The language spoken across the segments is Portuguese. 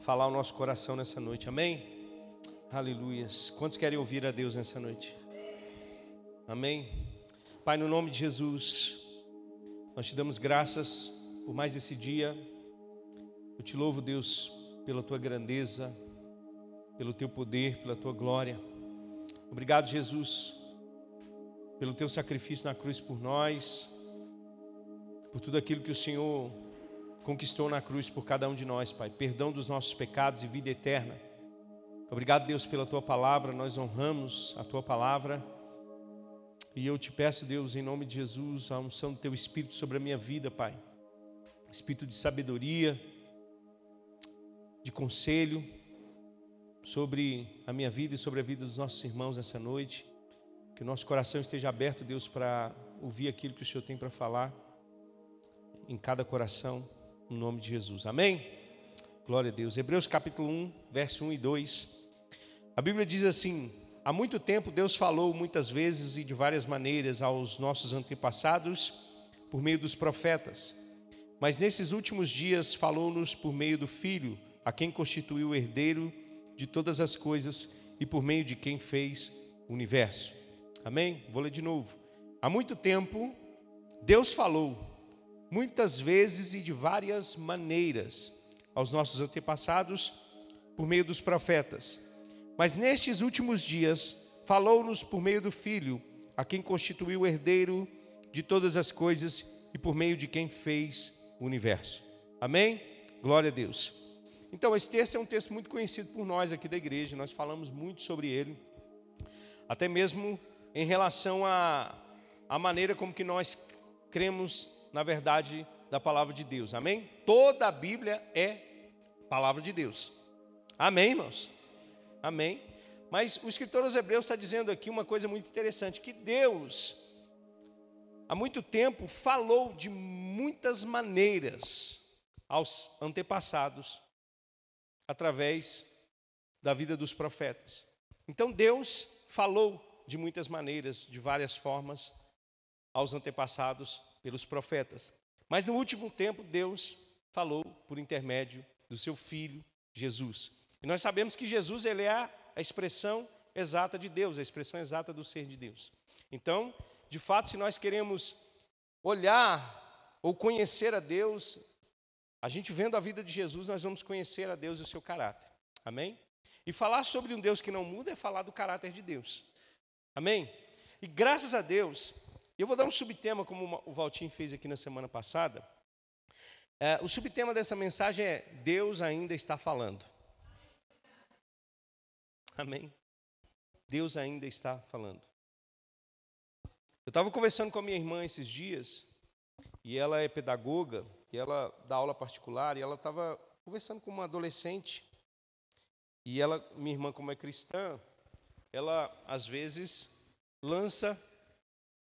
falar ao nosso coração nessa noite, amém? Aleluias. Quantos querem ouvir a Deus nessa noite? Amém? Pai, no nome de Jesus, nós te damos graças por mais esse dia. Eu te louvo, Deus, pela tua grandeza, pelo teu poder, pela tua glória. Obrigado, Jesus, pelo teu sacrifício na cruz por nós, por tudo aquilo que o Senhor conquistou na cruz por cada um de nós, Pai. Perdão dos nossos pecados e vida eterna. Obrigado, Deus, pela tua palavra. Nós honramos a tua palavra. E eu te peço, Deus, em nome de Jesus, a unção do teu espírito sobre a minha vida, Pai. Espírito de sabedoria, de conselho sobre a minha vida e sobre a vida dos nossos irmãos nessa noite. Que o nosso coração esteja aberto, Deus, para ouvir aquilo que o Senhor tem para falar em cada coração, no nome de Jesus. Amém? Glória a Deus. Hebreus capítulo 1, verso 1 e 2. A Bíblia diz assim: Há muito tempo Deus falou muitas vezes e de várias maneiras aos nossos antepassados por meio dos profetas. Mas nesses últimos dias falou-nos por meio do Filho, a quem constituiu o herdeiro de todas as coisas e por meio de quem fez o universo. Amém? Vou ler de novo. Há muito tempo Deus falou muitas vezes e de várias maneiras aos nossos antepassados por meio dos profetas. Mas nestes últimos dias falou-nos por meio do Filho, a quem constituiu o herdeiro de todas as coisas e por meio de quem fez o universo. Amém? Glória a Deus. Então, esse texto é um texto muito conhecido por nós aqui da igreja, nós falamos muito sobre ele, até mesmo em relação à, à maneira como que nós cremos na verdade da palavra de Deus. Amém? Toda a Bíblia é palavra de Deus. Amém, irmãos? Amém. Mas o escritor aos Hebreus está dizendo aqui uma coisa muito interessante: que Deus, há muito tempo, falou de muitas maneiras aos antepassados, através da vida dos profetas. Então Deus falou de muitas maneiras, de várias formas, aos antepassados pelos profetas. Mas no último tempo, Deus falou por intermédio do seu filho Jesus. E nós sabemos que Jesus ele é a expressão exata de Deus, a expressão exata do ser de Deus. Então, de fato, se nós queremos olhar ou conhecer a Deus, a gente vendo a vida de Jesus, nós vamos conhecer a Deus e o seu caráter. Amém? E falar sobre um Deus que não muda é falar do caráter de Deus. Amém? E graças a Deus, eu vou dar um subtema, como o Valtinho fez aqui na semana passada. É, o subtema dessa mensagem é: Deus ainda está falando. Amém? Deus ainda está falando. Eu estava conversando com a minha irmã esses dias, e ela é pedagoga, e ela dá aula particular, e ela estava conversando com uma adolescente, e ela, minha irmã, como é cristã, ela às vezes lança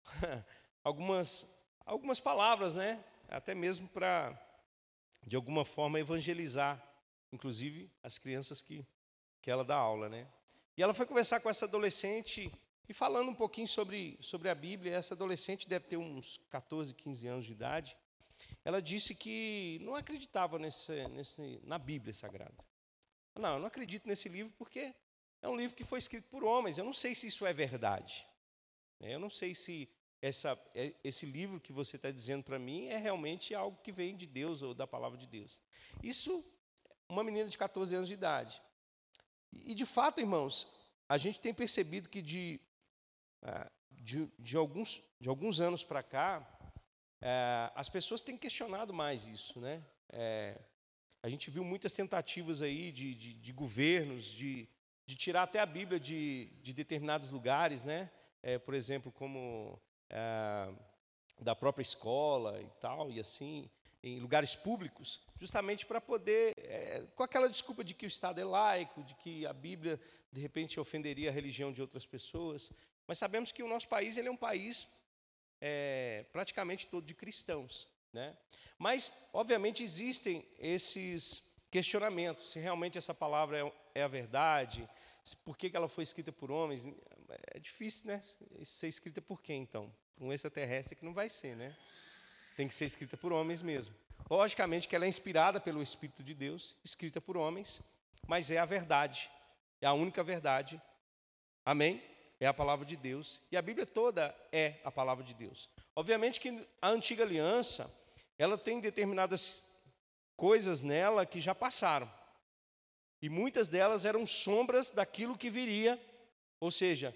algumas, algumas palavras, né? Até mesmo para, de alguma forma, evangelizar, inclusive as crianças que, que ela dá aula, né? E ela foi conversar com essa adolescente e falando um pouquinho sobre, sobre a Bíblia. Essa adolescente deve ter uns 14, 15 anos de idade. Ela disse que não acreditava nesse, nesse, na Bíblia Sagrada. Não, eu não acredito nesse livro porque é um livro que foi escrito por homens. Eu não sei se isso é verdade. Eu não sei se essa, é, esse livro que você está dizendo para mim é realmente algo que vem de Deus ou da palavra de Deus. Isso, uma menina de 14 anos de idade. E, de fato, irmãos, a gente tem percebido que de, é, de, de alguns, de alguns anos para cá, é, as pessoas têm questionado mais isso. Né? É, a gente viu muitas tentativas aí de, de, de governos de, de tirar até a Bíblia de, de determinados lugares, né? É, por exemplo, como é, da própria escola e tal, e assim, em lugares públicos, justamente para poder, é, com aquela desculpa de que o Estado é laico, de que a Bíblia, de repente, ofenderia a religião de outras pessoas. Mas sabemos que o nosso país ele é um país é, praticamente todo de cristãos. Né? Mas, obviamente, existem esses questionamentos, se realmente essa palavra é, é a verdade, por que ela foi escrita por homens, é difícil, né? Ser escrita por quem, então? Por um extraterrestre que não vai ser, né? Tem que ser escrita por homens mesmo. Logicamente que ela é inspirada pelo Espírito de Deus, escrita por homens, mas é a verdade, é a única verdade. Amém? É a palavra de Deus. E a Bíblia toda é a palavra de Deus. Obviamente que a antiga aliança, ela tem determinadas coisas nela que já passaram. E muitas delas eram sombras daquilo que viria, ou seja,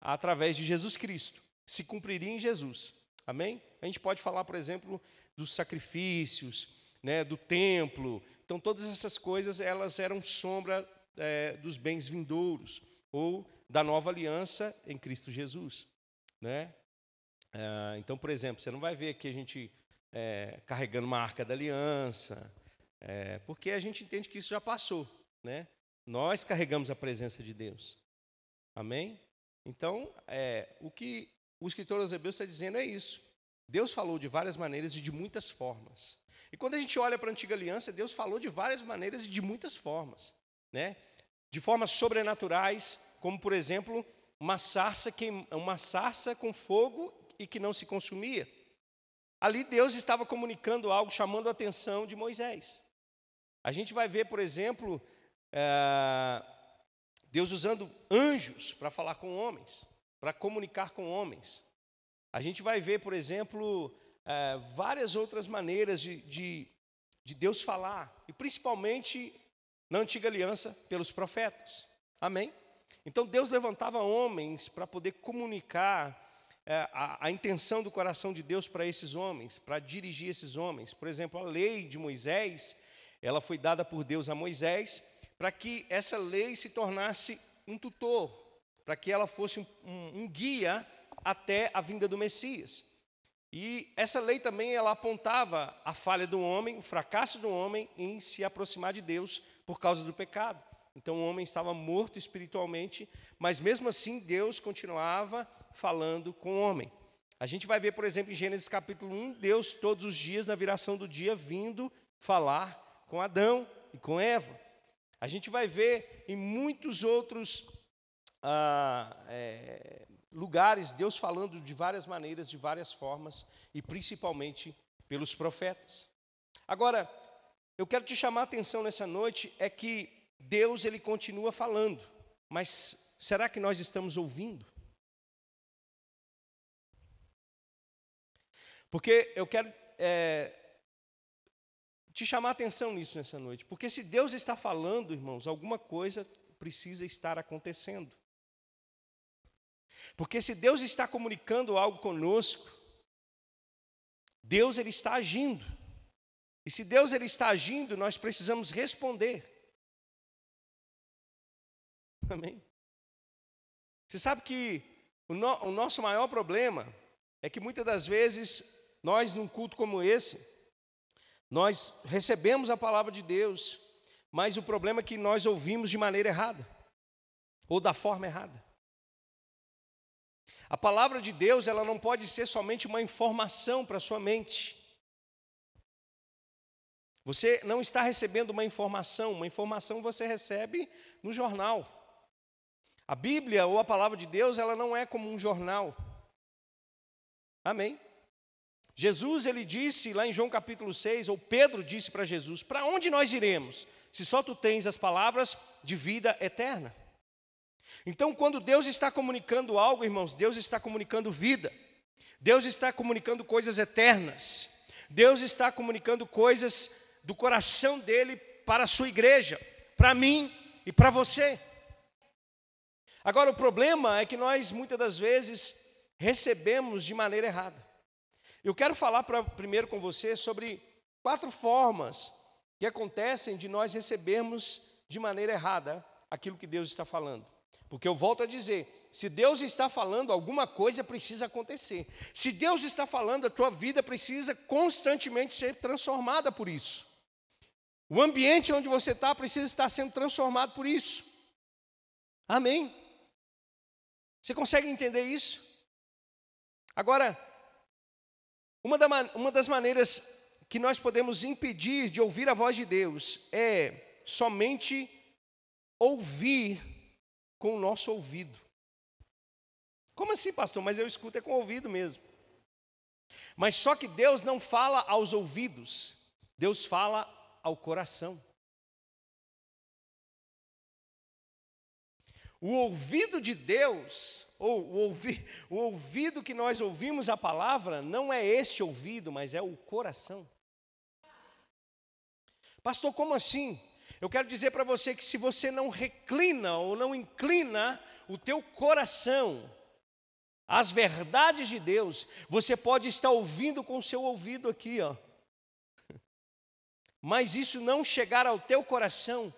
através de Jesus Cristo, se cumpriria em Jesus. Amém? A gente pode falar, por exemplo, dos sacrifícios, né, do templo. Então, todas essas coisas elas eram sombra é, dos bens vindouros ou da nova aliança em Cristo Jesus, né? É, então, por exemplo, você não vai ver aqui a gente é, carregando uma arca da aliança, é, porque a gente entende que isso já passou, né? Nós carregamos a presença de Deus, amém? Então, é, o que o escritor aos está dizendo é isso. Deus falou de várias maneiras e de muitas formas. E quando a gente olha para a antiga aliança, Deus falou de várias maneiras e de muitas formas, né? De formas sobrenaturais, como por exemplo, uma sarça, que, uma sarça com fogo e que não se consumia. Ali Deus estava comunicando algo, chamando a atenção de Moisés. A gente vai ver, por exemplo, é, Deus usando anjos para falar com homens, para comunicar com homens. A gente vai ver, por exemplo, é, várias outras maneiras de, de, de Deus falar, e principalmente na antiga aliança, pelos profetas. Amém? Então Deus levantava homens para poder comunicar é, a, a, intenção do coração de Deus para esses homens, para dirigir esses homens. Por exemplo, a lei de Moisés, ela foi dada por Deus a Moisés para que essa lei se tornasse um tutor, para que ela fosse um, um, um guia até a vinda do Messias. E essa lei também ela apontava a falha do homem, o fracasso do homem em se aproximar de Deus por causa do pecado. Então o homem estava morto espiritualmente, mas mesmo assim Deus continuava falando com o homem. A gente vai ver, por exemplo, em Gênesis capítulo 1, Deus todos os dias, na viração do dia, vindo falar com Adão e com Eva. A gente vai ver em muitos outros ah, é, lugares, Deus falando de várias maneiras, de várias formas, e principalmente pelos profetas. Agora, eu quero te chamar a atenção nessa noite é que Deus ele continua falando, mas será que nós estamos ouvindo? Porque eu quero é, te chamar a atenção nisso nessa noite, porque se Deus está falando, irmãos, alguma coisa precisa estar acontecendo. Porque se Deus está comunicando algo conosco, Deus ele está agindo. E se Deus ele está agindo, nós precisamos responder. Amém. Você sabe que o, no, o nosso maior problema é que muitas das vezes nós num culto como esse, nós recebemos a palavra de Deus, mas o problema é que nós ouvimos de maneira errada ou da forma errada. A palavra de Deus, ela não pode ser somente uma informação para sua mente. Você não está recebendo uma informação, uma informação você recebe no jornal. A Bíblia ou a palavra de Deus, ela não é como um jornal. Amém. Jesus, ele disse lá em João capítulo 6, ou Pedro disse para Jesus: Para onde nós iremos, se só tu tens as palavras de vida eterna? Então, quando Deus está comunicando algo, irmãos, Deus está comunicando vida, Deus está comunicando coisas eternas, Deus está comunicando coisas do coração dele para a sua igreja, para mim e para você. Agora, o problema é que nós muitas das vezes recebemos de maneira errada. Eu quero falar pra, primeiro com você sobre quatro formas que acontecem de nós recebermos de maneira errada aquilo que Deus está falando. Porque eu volto a dizer, se Deus está falando, alguma coisa precisa acontecer. Se Deus está falando, a tua vida precisa constantemente ser transformada por isso. O ambiente onde você está precisa estar sendo transformado por isso. Amém? Você consegue entender isso? Agora, uma, da, uma das maneiras que nós podemos impedir de ouvir a voz de Deus é somente ouvir com o nosso ouvido. Como assim, pastor? Mas eu escuto é com o ouvido mesmo. Mas só que Deus não fala aos ouvidos, Deus fala ao coração. O ouvido de Deus, ou o, ouvi, o ouvido que nós ouvimos a palavra, não é este ouvido, mas é o coração. Pastor, como assim? Eu quero dizer para você que se você não reclina ou não inclina o teu coração às verdades de Deus, você pode estar ouvindo com o seu ouvido aqui, ó. Mas isso não chegar ao teu coração,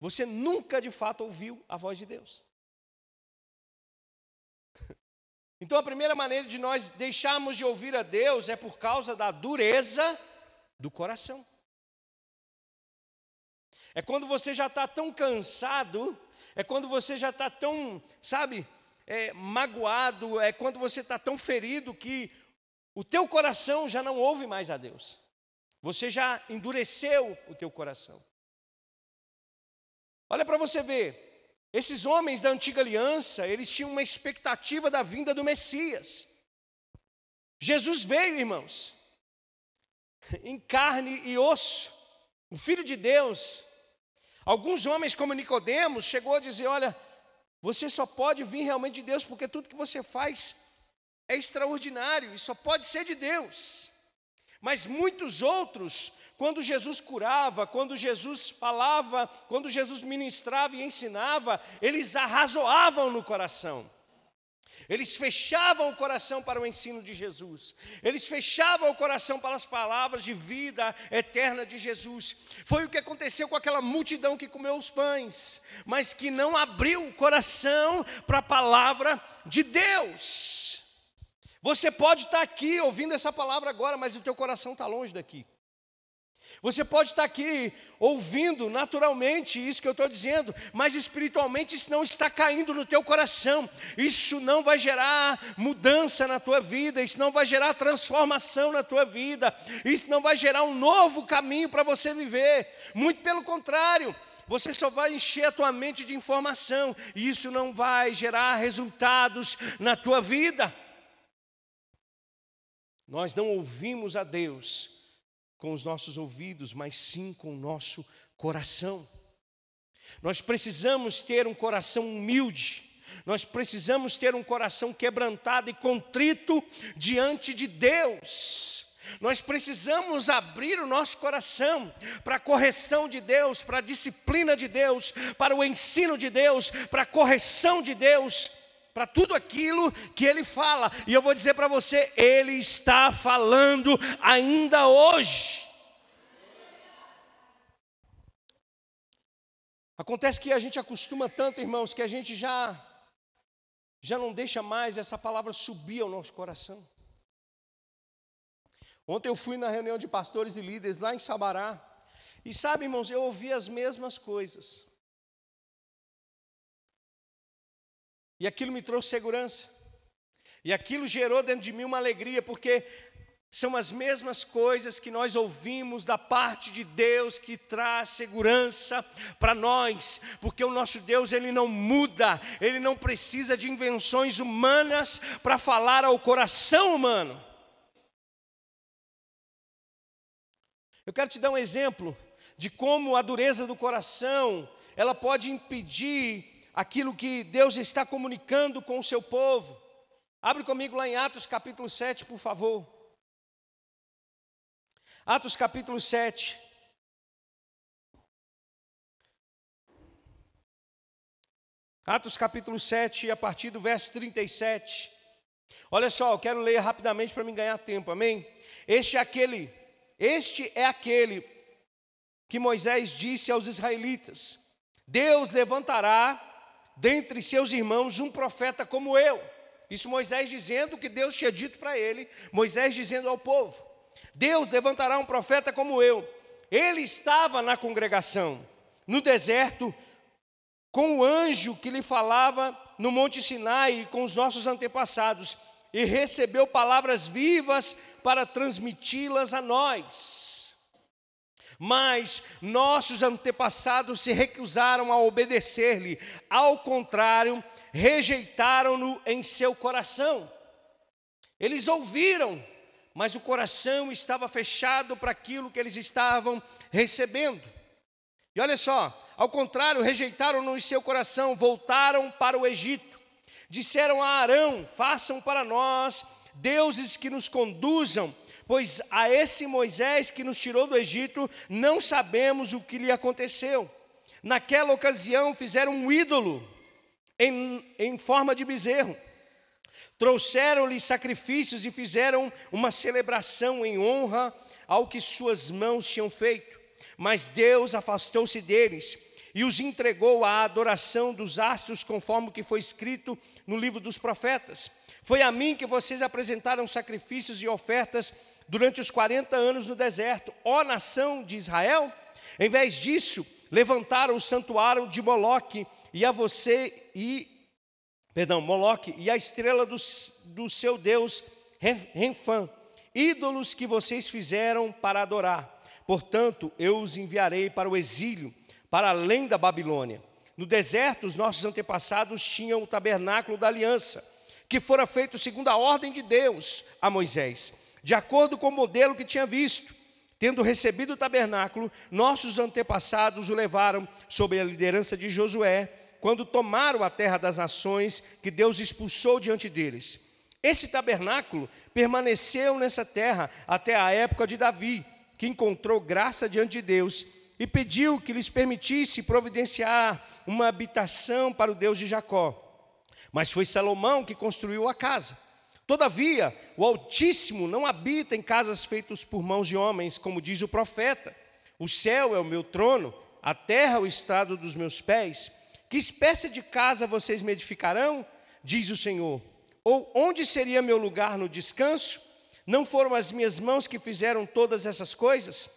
você nunca de fato ouviu a voz de Deus. Então a primeira maneira de nós deixarmos de ouvir a Deus é por causa da dureza do coração. É quando você já está tão cansado, é quando você já está tão, sabe, é, magoado, é quando você está tão ferido que o teu coração já não ouve mais a Deus. Você já endureceu o teu coração. Olha para você ver, esses homens da antiga aliança, eles tinham uma expectativa da vinda do Messias. Jesus veio, irmãos, em carne e osso, o Filho de Deus. Alguns homens, como Nicodemos, chegou a dizer: olha, você só pode vir realmente de Deus porque tudo que você faz é extraordinário e só pode ser de Deus. Mas muitos outros quando Jesus curava, quando Jesus falava, quando Jesus ministrava e ensinava, eles arrazoavam no coração. Eles fechavam o coração para o ensino de Jesus. Eles fechavam o coração para as palavras de vida eterna de Jesus. Foi o que aconteceu com aquela multidão que comeu os pães, mas que não abriu o coração para a palavra de Deus. Você pode estar aqui ouvindo essa palavra agora, mas o teu coração está longe daqui. Você pode estar aqui ouvindo naturalmente isso que eu estou dizendo, mas espiritualmente isso não está caindo no teu coração. Isso não vai gerar mudança na tua vida, isso não vai gerar transformação na tua vida, isso não vai gerar um novo caminho para você viver. Muito pelo contrário, você só vai encher a tua mente de informação e isso não vai gerar resultados na tua vida. Nós não ouvimos a Deus com os nossos ouvidos, mas sim com o nosso coração. Nós precisamos ter um coração humilde, nós precisamos ter um coração quebrantado e contrito diante de Deus. Nós precisamos abrir o nosso coração para a correção de Deus, para a disciplina de Deus, para o ensino de Deus, para a correção de Deus, para tudo aquilo que ele fala. E eu vou dizer para você, ele está falando ainda hoje. Acontece que a gente acostuma tanto, irmãos, que a gente já já não deixa mais essa palavra subir ao nosso coração. Ontem eu fui na reunião de pastores e líderes lá em Sabará, e sabe, irmãos, eu ouvi as mesmas coisas. E aquilo me trouxe segurança. E aquilo gerou dentro de mim uma alegria, porque são as mesmas coisas que nós ouvimos da parte de Deus que traz segurança para nós, porque o nosso Deus ele não muda, ele não precisa de invenções humanas para falar ao coração humano. Eu quero te dar um exemplo de como a dureza do coração, ela pode impedir aquilo que Deus está comunicando com o seu povo. Abre comigo lá em Atos capítulo 7, por favor. Atos capítulo 7. Atos capítulo 7, a partir do verso 37. Olha só, eu quero ler rapidamente para me ganhar tempo, amém? Este é aquele, este é aquele que Moisés disse aos israelitas: Deus levantará dentre seus irmãos um profeta como eu. Isso Moisés dizendo que Deus tinha dito para ele, Moisés dizendo ao povo: Deus levantará um profeta como eu. Ele estava na congregação, no deserto, com o anjo que lhe falava no Monte Sinai com os nossos antepassados, e recebeu palavras vivas para transmiti-las a nós. Mas nossos antepassados se recusaram a obedecer-lhe, ao contrário, rejeitaram-no em seu coração. Eles ouviram, mas o coração estava fechado para aquilo que eles estavam recebendo. E olha só, ao contrário, rejeitaram-no em seu coração, voltaram para o Egito. Disseram a Arão: Façam para nós deuses que nos conduzam, pois a esse Moisés que nos tirou do Egito, não sabemos o que lhe aconteceu. Naquela ocasião fizeram um ídolo em, em forma de bezerro. Trouxeram-lhe sacrifícios e fizeram uma celebração em honra ao que suas mãos tinham feito. Mas Deus afastou-se deles e os entregou à adoração dos astros, conforme que foi escrito no livro dos profetas. Foi a mim que vocês apresentaram sacrifícios e ofertas durante os 40 anos no deserto, ó nação de Israel. Em vez disso, levantaram o santuário de Moloque e a você e perdão, Moloque e a estrela do, do seu deus Renfã, ídolos que vocês fizeram para adorar. Portanto, eu os enviarei para o exílio, para além da Babilônia. No deserto, os nossos antepassados tinham o tabernáculo da aliança, que fora feito segundo a ordem de Deus a Moisés, de acordo com o modelo que tinha visto. Tendo recebido o tabernáculo, nossos antepassados o levaram sob a liderança de Josué, quando tomaram a terra das nações que Deus expulsou diante deles. Esse tabernáculo permaneceu nessa terra até a época de Davi, que encontrou graça diante de Deus e pediu que lhes permitisse providenciar uma habitação para o Deus de Jacó. Mas foi Salomão que construiu a casa. Todavia, o Altíssimo não habita em casas feitas por mãos de homens, como diz o profeta. O céu é o meu trono, a terra é o estrado dos meus pés. Que espécie de casa vocês me edificarão? Diz o Senhor. Ou onde seria meu lugar no descanso? Não foram as minhas mãos que fizeram todas essas coisas?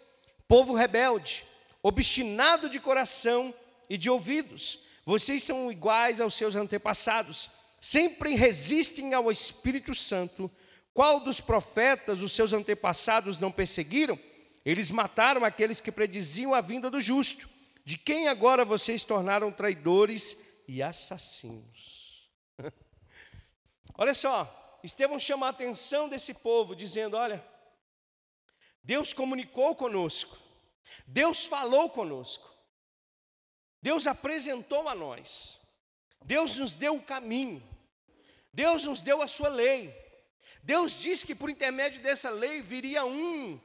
Povo rebelde, obstinado de coração e de ouvidos, vocês são iguais aos seus antepassados sempre resistem ao Espírito Santo. Qual dos profetas os seus antepassados não perseguiram? Eles mataram aqueles que prediziam a vinda do justo, de quem agora vocês tornaram traidores e assassinos. olha só, Estevão chama a atenção desse povo, dizendo: Olha, Deus comunicou conosco, Deus falou conosco, Deus apresentou a nós, Deus nos deu o caminho, Deus nos deu a sua lei. Deus disse que por intermédio dessa lei viria um,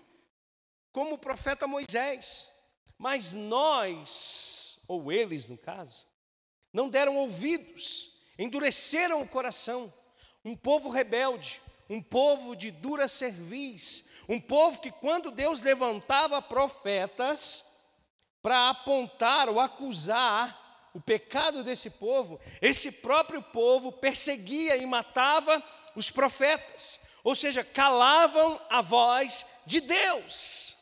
como o profeta Moisés. Mas nós, ou eles no caso, não deram ouvidos, endureceram o coração. Um povo rebelde, um povo de dura cerviz, um povo que quando Deus levantava profetas para apontar ou acusar o pecado desse povo, esse próprio povo perseguia e matava os profetas, ou seja, calavam a voz de Deus.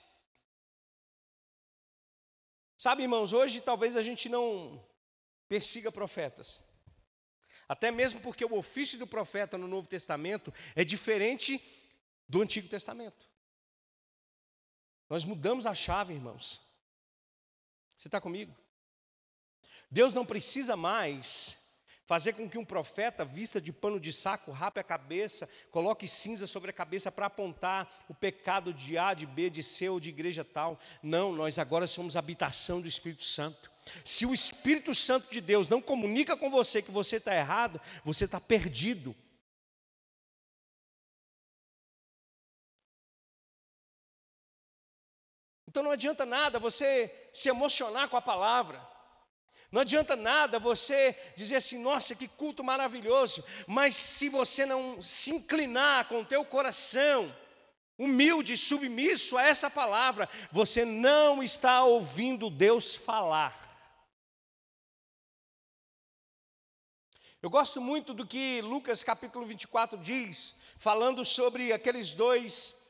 Sabe, irmãos, hoje talvez a gente não persiga profetas. Até mesmo porque o ofício do profeta no Novo Testamento é diferente do Antigo Testamento. Nós mudamos a chave, irmãos. Você está comigo? Deus não precisa mais fazer com que um profeta vista de pano de saco, rape a cabeça, coloque cinza sobre a cabeça para apontar o pecado de A, de B, de C ou de igreja tal. Não, nós agora somos habitação do Espírito Santo. Se o Espírito Santo de Deus não comunica com você que você está errado, você está perdido. Então não adianta nada você se emocionar com a palavra. Não adianta nada você dizer assim, nossa, que culto maravilhoso, mas se você não se inclinar com o teu coração, humilde, submisso a essa palavra, você não está ouvindo Deus falar. Eu gosto muito do que Lucas capítulo 24 diz, falando sobre aqueles dois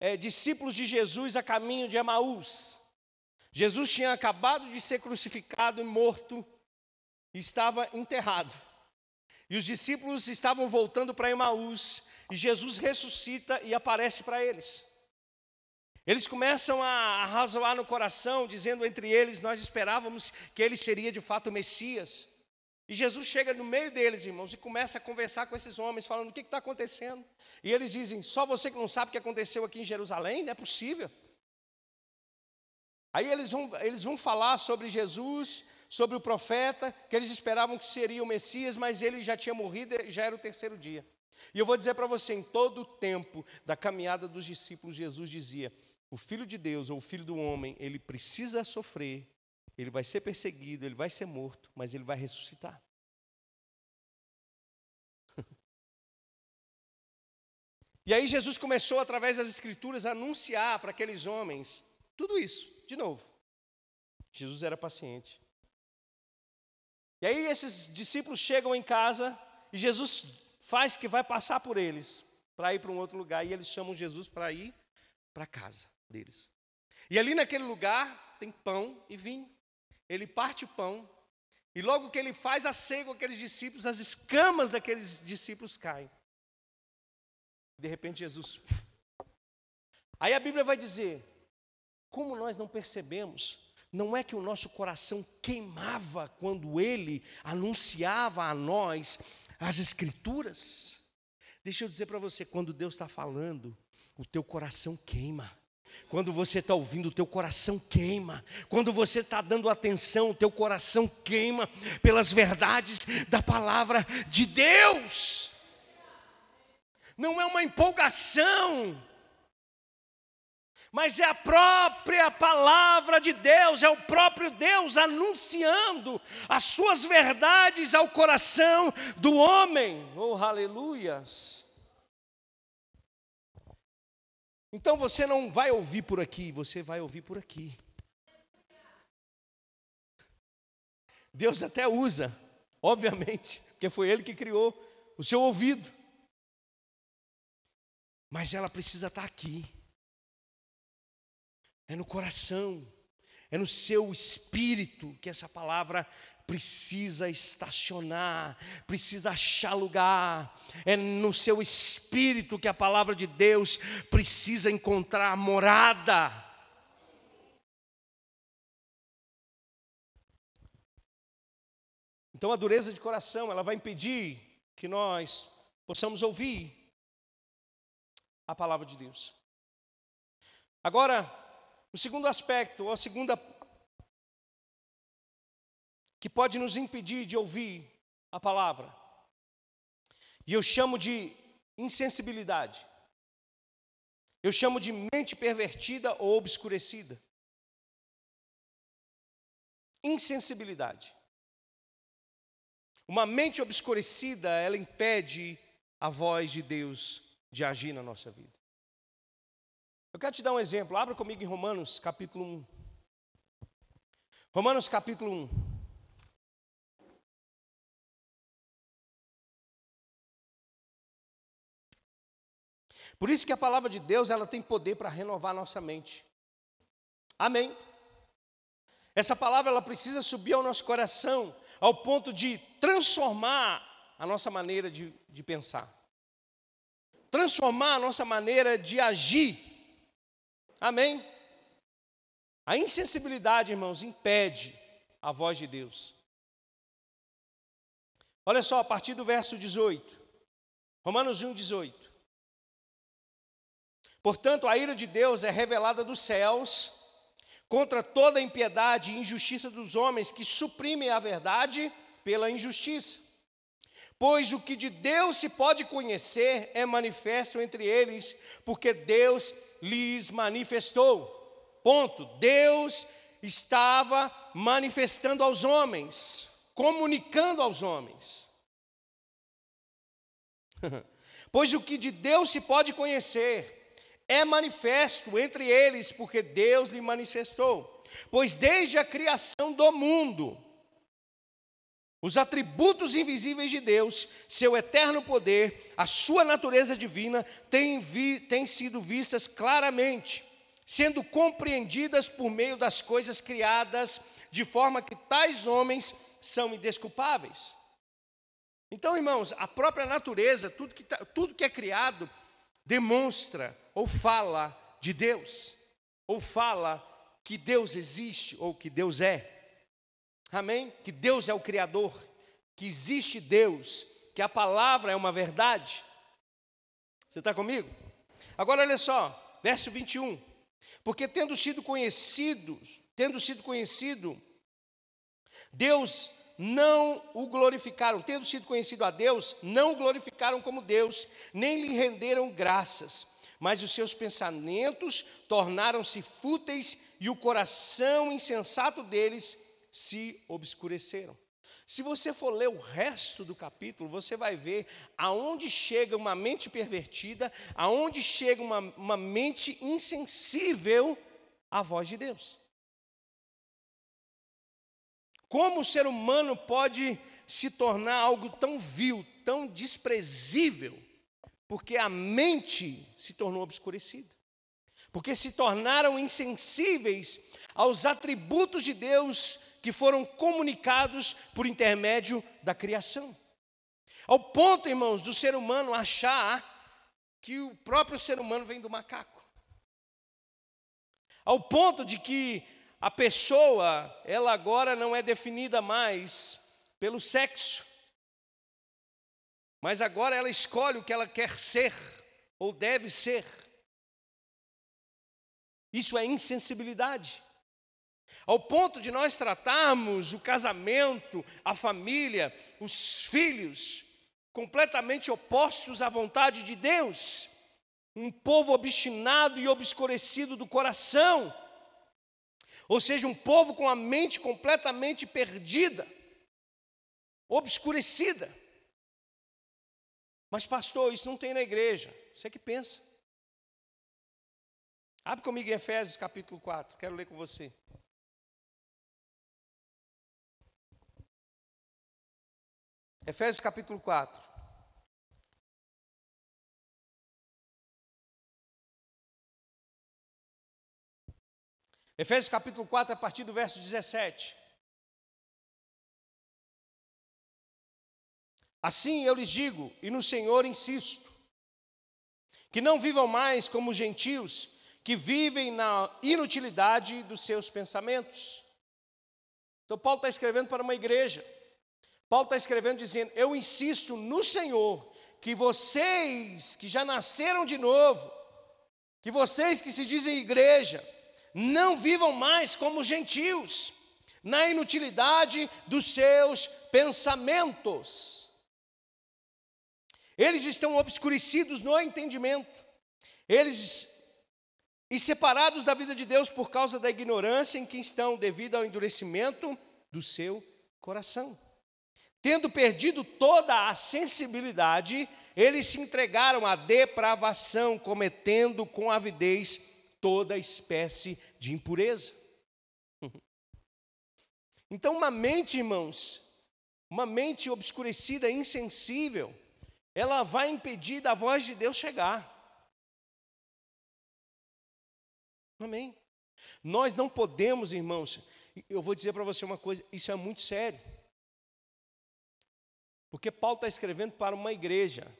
é, discípulos de Jesus a caminho de Emaús. Jesus tinha acabado de ser crucificado e morto, e estava enterrado. E os discípulos estavam voltando para Emaús, e Jesus ressuscita e aparece para eles. Eles começam a razoar no coração, dizendo entre eles: Nós esperávamos que ele seria de fato o Messias. E Jesus chega no meio deles, irmãos, e começa a conversar com esses homens, falando: o que está acontecendo? E eles dizem: só você que não sabe o que aconteceu aqui em Jerusalém? Não é possível. Aí eles vão, eles vão falar sobre Jesus, sobre o profeta, que eles esperavam que seria o Messias, mas ele já tinha morrido, já era o terceiro dia. E eu vou dizer para você: em todo o tempo da caminhada dos discípulos, Jesus dizia: o Filho de Deus, ou o Filho do homem, ele precisa sofrer ele vai ser perseguido, ele vai ser morto, mas ele vai ressuscitar. E aí Jesus começou, através das Escrituras, a anunciar para aqueles homens tudo isso, de novo. Jesus era paciente. E aí esses discípulos chegam em casa e Jesus faz que vai passar por eles para ir para um outro lugar e eles chamam Jesus para ir para casa deles. E ali naquele lugar tem pão e vinho ele parte o pão, e logo que ele faz a ceia com aqueles discípulos, as escamas daqueles discípulos caem. De repente, Jesus. Aí a Bíblia vai dizer: como nós não percebemos, não é que o nosso coração queimava quando ele anunciava a nós as Escrituras? Deixa eu dizer para você: quando Deus está falando, o teu coração queima. Quando você está ouvindo, o teu coração queima. Quando você está dando atenção, o teu coração queima pelas verdades da palavra de Deus. Não é uma empolgação, mas é a própria palavra de Deus, é o próprio Deus anunciando as suas verdades ao coração do homem. Oh, aleluias! Então você não vai ouvir por aqui, você vai ouvir por aqui. Deus até usa, obviamente, porque foi Ele que criou o seu ouvido. Mas ela precisa estar aqui. É no coração, é no seu espírito que essa palavra precisa estacionar, precisa achar lugar. É no seu espírito que a palavra de Deus precisa encontrar morada. Então a dureza de coração, ela vai impedir que nós possamos ouvir a palavra de Deus. Agora, o segundo aspecto, ou a segunda que pode nos impedir de ouvir a palavra. E eu chamo de insensibilidade. Eu chamo de mente pervertida ou obscurecida. Insensibilidade. Uma mente obscurecida, ela impede a voz de Deus de agir na nossa vida. Eu quero te dar um exemplo. Abra comigo em Romanos capítulo 1. Romanos capítulo 1. Por isso que a palavra de Deus, ela tem poder para renovar nossa mente. Amém. Essa palavra ela precisa subir ao nosso coração ao ponto de transformar a nossa maneira de, de pensar. Transformar a nossa maneira de agir. Amém. A insensibilidade, irmãos, impede a voz de Deus. Olha só, a partir do verso 18. Romanos 1, 18. Portanto, a ira de Deus é revelada dos céus contra toda a impiedade e injustiça dos homens que suprimem a verdade pela injustiça. Pois o que de Deus se pode conhecer é manifesto entre eles, porque Deus lhes manifestou. Ponto. Deus estava manifestando aos homens, comunicando aos homens. pois o que de Deus se pode conhecer é manifesto entre eles, porque Deus lhe manifestou. Pois desde a criação do mundo, os atributos invisíveis de Deus, seu eterno poder, a sua natureza divina, têm, vi, têm sido vistas claramente, sendo compreendidas por meio das coisas criadas, de forma que tais homens são indesculpáveis. Então, irmãos, a própria natureza, tudo que, tá, tudo que é criado, demonstra ou fala de Deus, ou fala que Deus existe ou que Deus é. Amém? Que Deus é o Criador. que existe Deus, que a palavra é uma verdade. Você está comigo? Agora olha só, verso 21. Porque tendo sido conhecidos, tendo sido conhecido, Deus não o glorificaram, tendo sido conhecido a Deus, não o glorificaram como Deus, nem lhe renderam graças, mas os seus pensamentos tornaram-se fúteis e o coração insensato deles se obscureceram. Se você for ler o resto do capítulo, você vai ver aonde chega uma mente pervertida, aonde chega uma, uma mente insensível à voz de Deus. Como o ser humano pode se tornar algo tão vil, tão desprezível, porque a mente se tornou obscurecida, porque se tornaram insensíveis aos atributos de Deus que foram comunicados por intermédio da criação. Ao ponto, irmãos, do ser humano achar que o próprio ser humano vem do macaco. Ao ponto de que a pessoa, ela agora não é definida mais pelo sexo, mas agora ela escolhe o que ela quer ser ou deve ser. Isso é insensibilidade. Ao ponto de nós tratarmos o casamento, a família, os filhos, completamente opostos à vontade de Deus. Um povo obstinado e obscurecido do coração. Ou seja, um povo com a mente completamente perdida, obscurecida. Mas, pastor, isso não tem na igreja. Você que pensa. Abre comigo em Efésios capítulo 4, quero ler com você. Efésios capítulo 4. Efésios capítulo 4, a partir do verso 17. Assim eu lhes digo, e no Senhor insisto, que não vivam mais como gentios, que vivem na inutilidade dos seus pensamentos. Então, Paulo está escrevendo para uma igreja Paulo está escrevendo dizendo: Eu insisto no Senhor que vocês que já nasceram de novo, que vocês que se dizem igreja, não vivam mais como gentios, na inutilidade dos seus pensamentos. Eles estão obscurecidos no entendimento, eles e separados da vida de Deus por causa da ignorância em que estão, devido ao endurecimento do seu coração. Tendo perdido toda a sensibilidade, eles se entregaram à depravação, cometendo com avidez toda espécie de impureza. Então, uma mente, irmãos, uma mente obscurecida, insensível, ela vai impedir da voz de Deus chegar. Amém. Nós não podemos, irmãos, eu vou dizer para você uma coisa, isso é muito sério. Porque Paulo está escrevendo para uma igreja.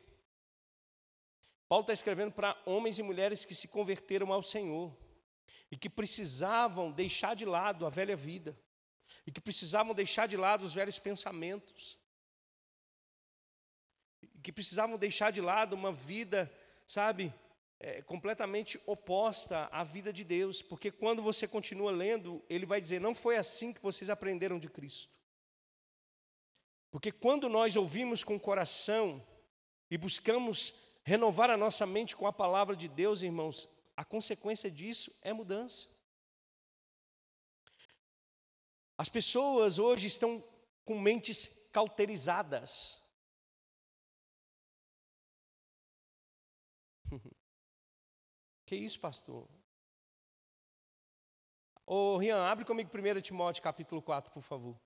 Paulo está escrevendo para homens e mulheres que se converteram ao Senhor e que precisavam deixar de lado a velha vida e que precisavam deixar de lado os velhos pensamentos e que precisavam deixar de lado uma vida, sabe, é, completamente oposta à vida de Deus, porque quando você continua lendo, ele vai dizer: não foi assim que vocês aprenderam de Cristo. Porque quando nós ouvimos com o coração e buscamos renovar a nossa mente com a palavra de Deus, irmãos, a consequência disso é mudança. As pessoas hoje estão com mentes cauterizadas. Que isso, pastor? Ô, Rian, abre comigo 1 Timóteo capítulo 4, por favor.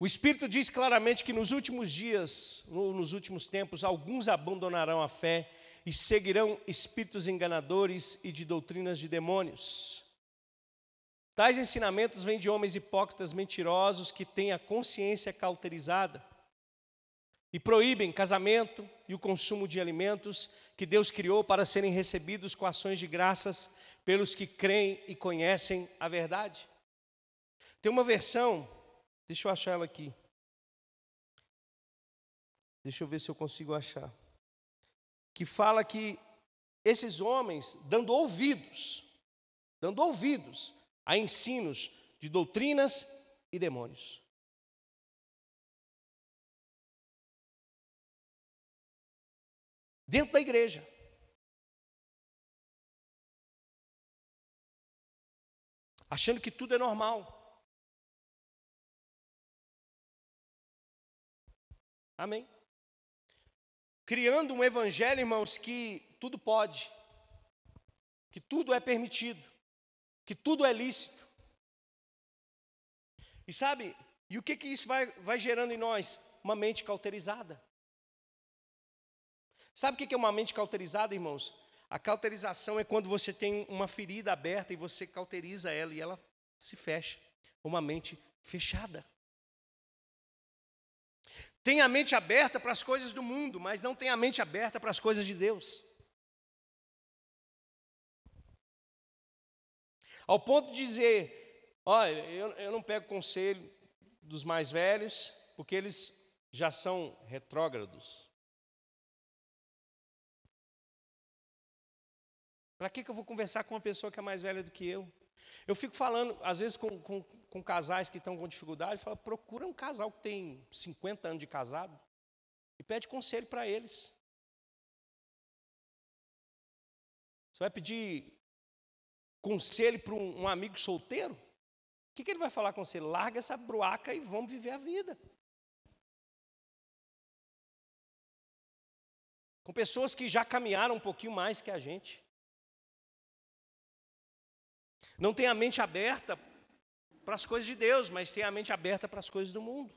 O Espírito diz claramente que nos últimos dias, nos últimos tempos, alguns abandonarão a fé e seguirão espíritos enganadores e de doutrinas de demônios. Tais ensinamentos vêm de homens hipócritas mentirosos que têm a consciência cauterizada e proíbem casamento e o consumo de alimentos que Deus criou para serem recebidos com ações de graças pelos que creem e conhecem a verdade. Tem uma versão, deixa eu achar ela aqui. Deixa eu ver se eu consigo achar. Que fala que esses homens, dando ouvidos, dando ouvidos a ensinos de doutrinas e demônios. Dentro da igreja. Achando que tudo é normal. Amém? Criando um evangelho, irmãos, que tudo pode, que tudo é permitido, que tudo é lícito. E sabe, e o que, que isso vai, vai gerando em nós? Uma mente cauterizada. Sabe o que é uma mente cauterizada, irmãos? A cauterização é quando você tem uma ferida aberta e você cauteriza ela e ela se fecha. Uma mente fechada. Tem a mente aberta para as coisas do mundo, mas não tem a mente aberta para as coisas de Deus. Ao ponto de dizer: olha, eu, eu não pego conselho dos mais velhos, porque eles já são retrógrados. Para que, que eu vou conversar com uma pessoa que é mais velha do que eu? Eu fico falando, às vezes, com, com, com casais que estão com dificuldade, falo, procura um casal que tem 50 anos de casado e pede conselho para eles. Você vai pedir conselho para um, um, amigo solteiro? O que, que ele vai falar com você? Larga essa bruaca e vamos viver a vida. Com pessoas que já caminharam um pouquinho mais que a gente. Não tem a mente aberta para as coisas de Deus, mas tem a mente aberta para as coisas do mundo.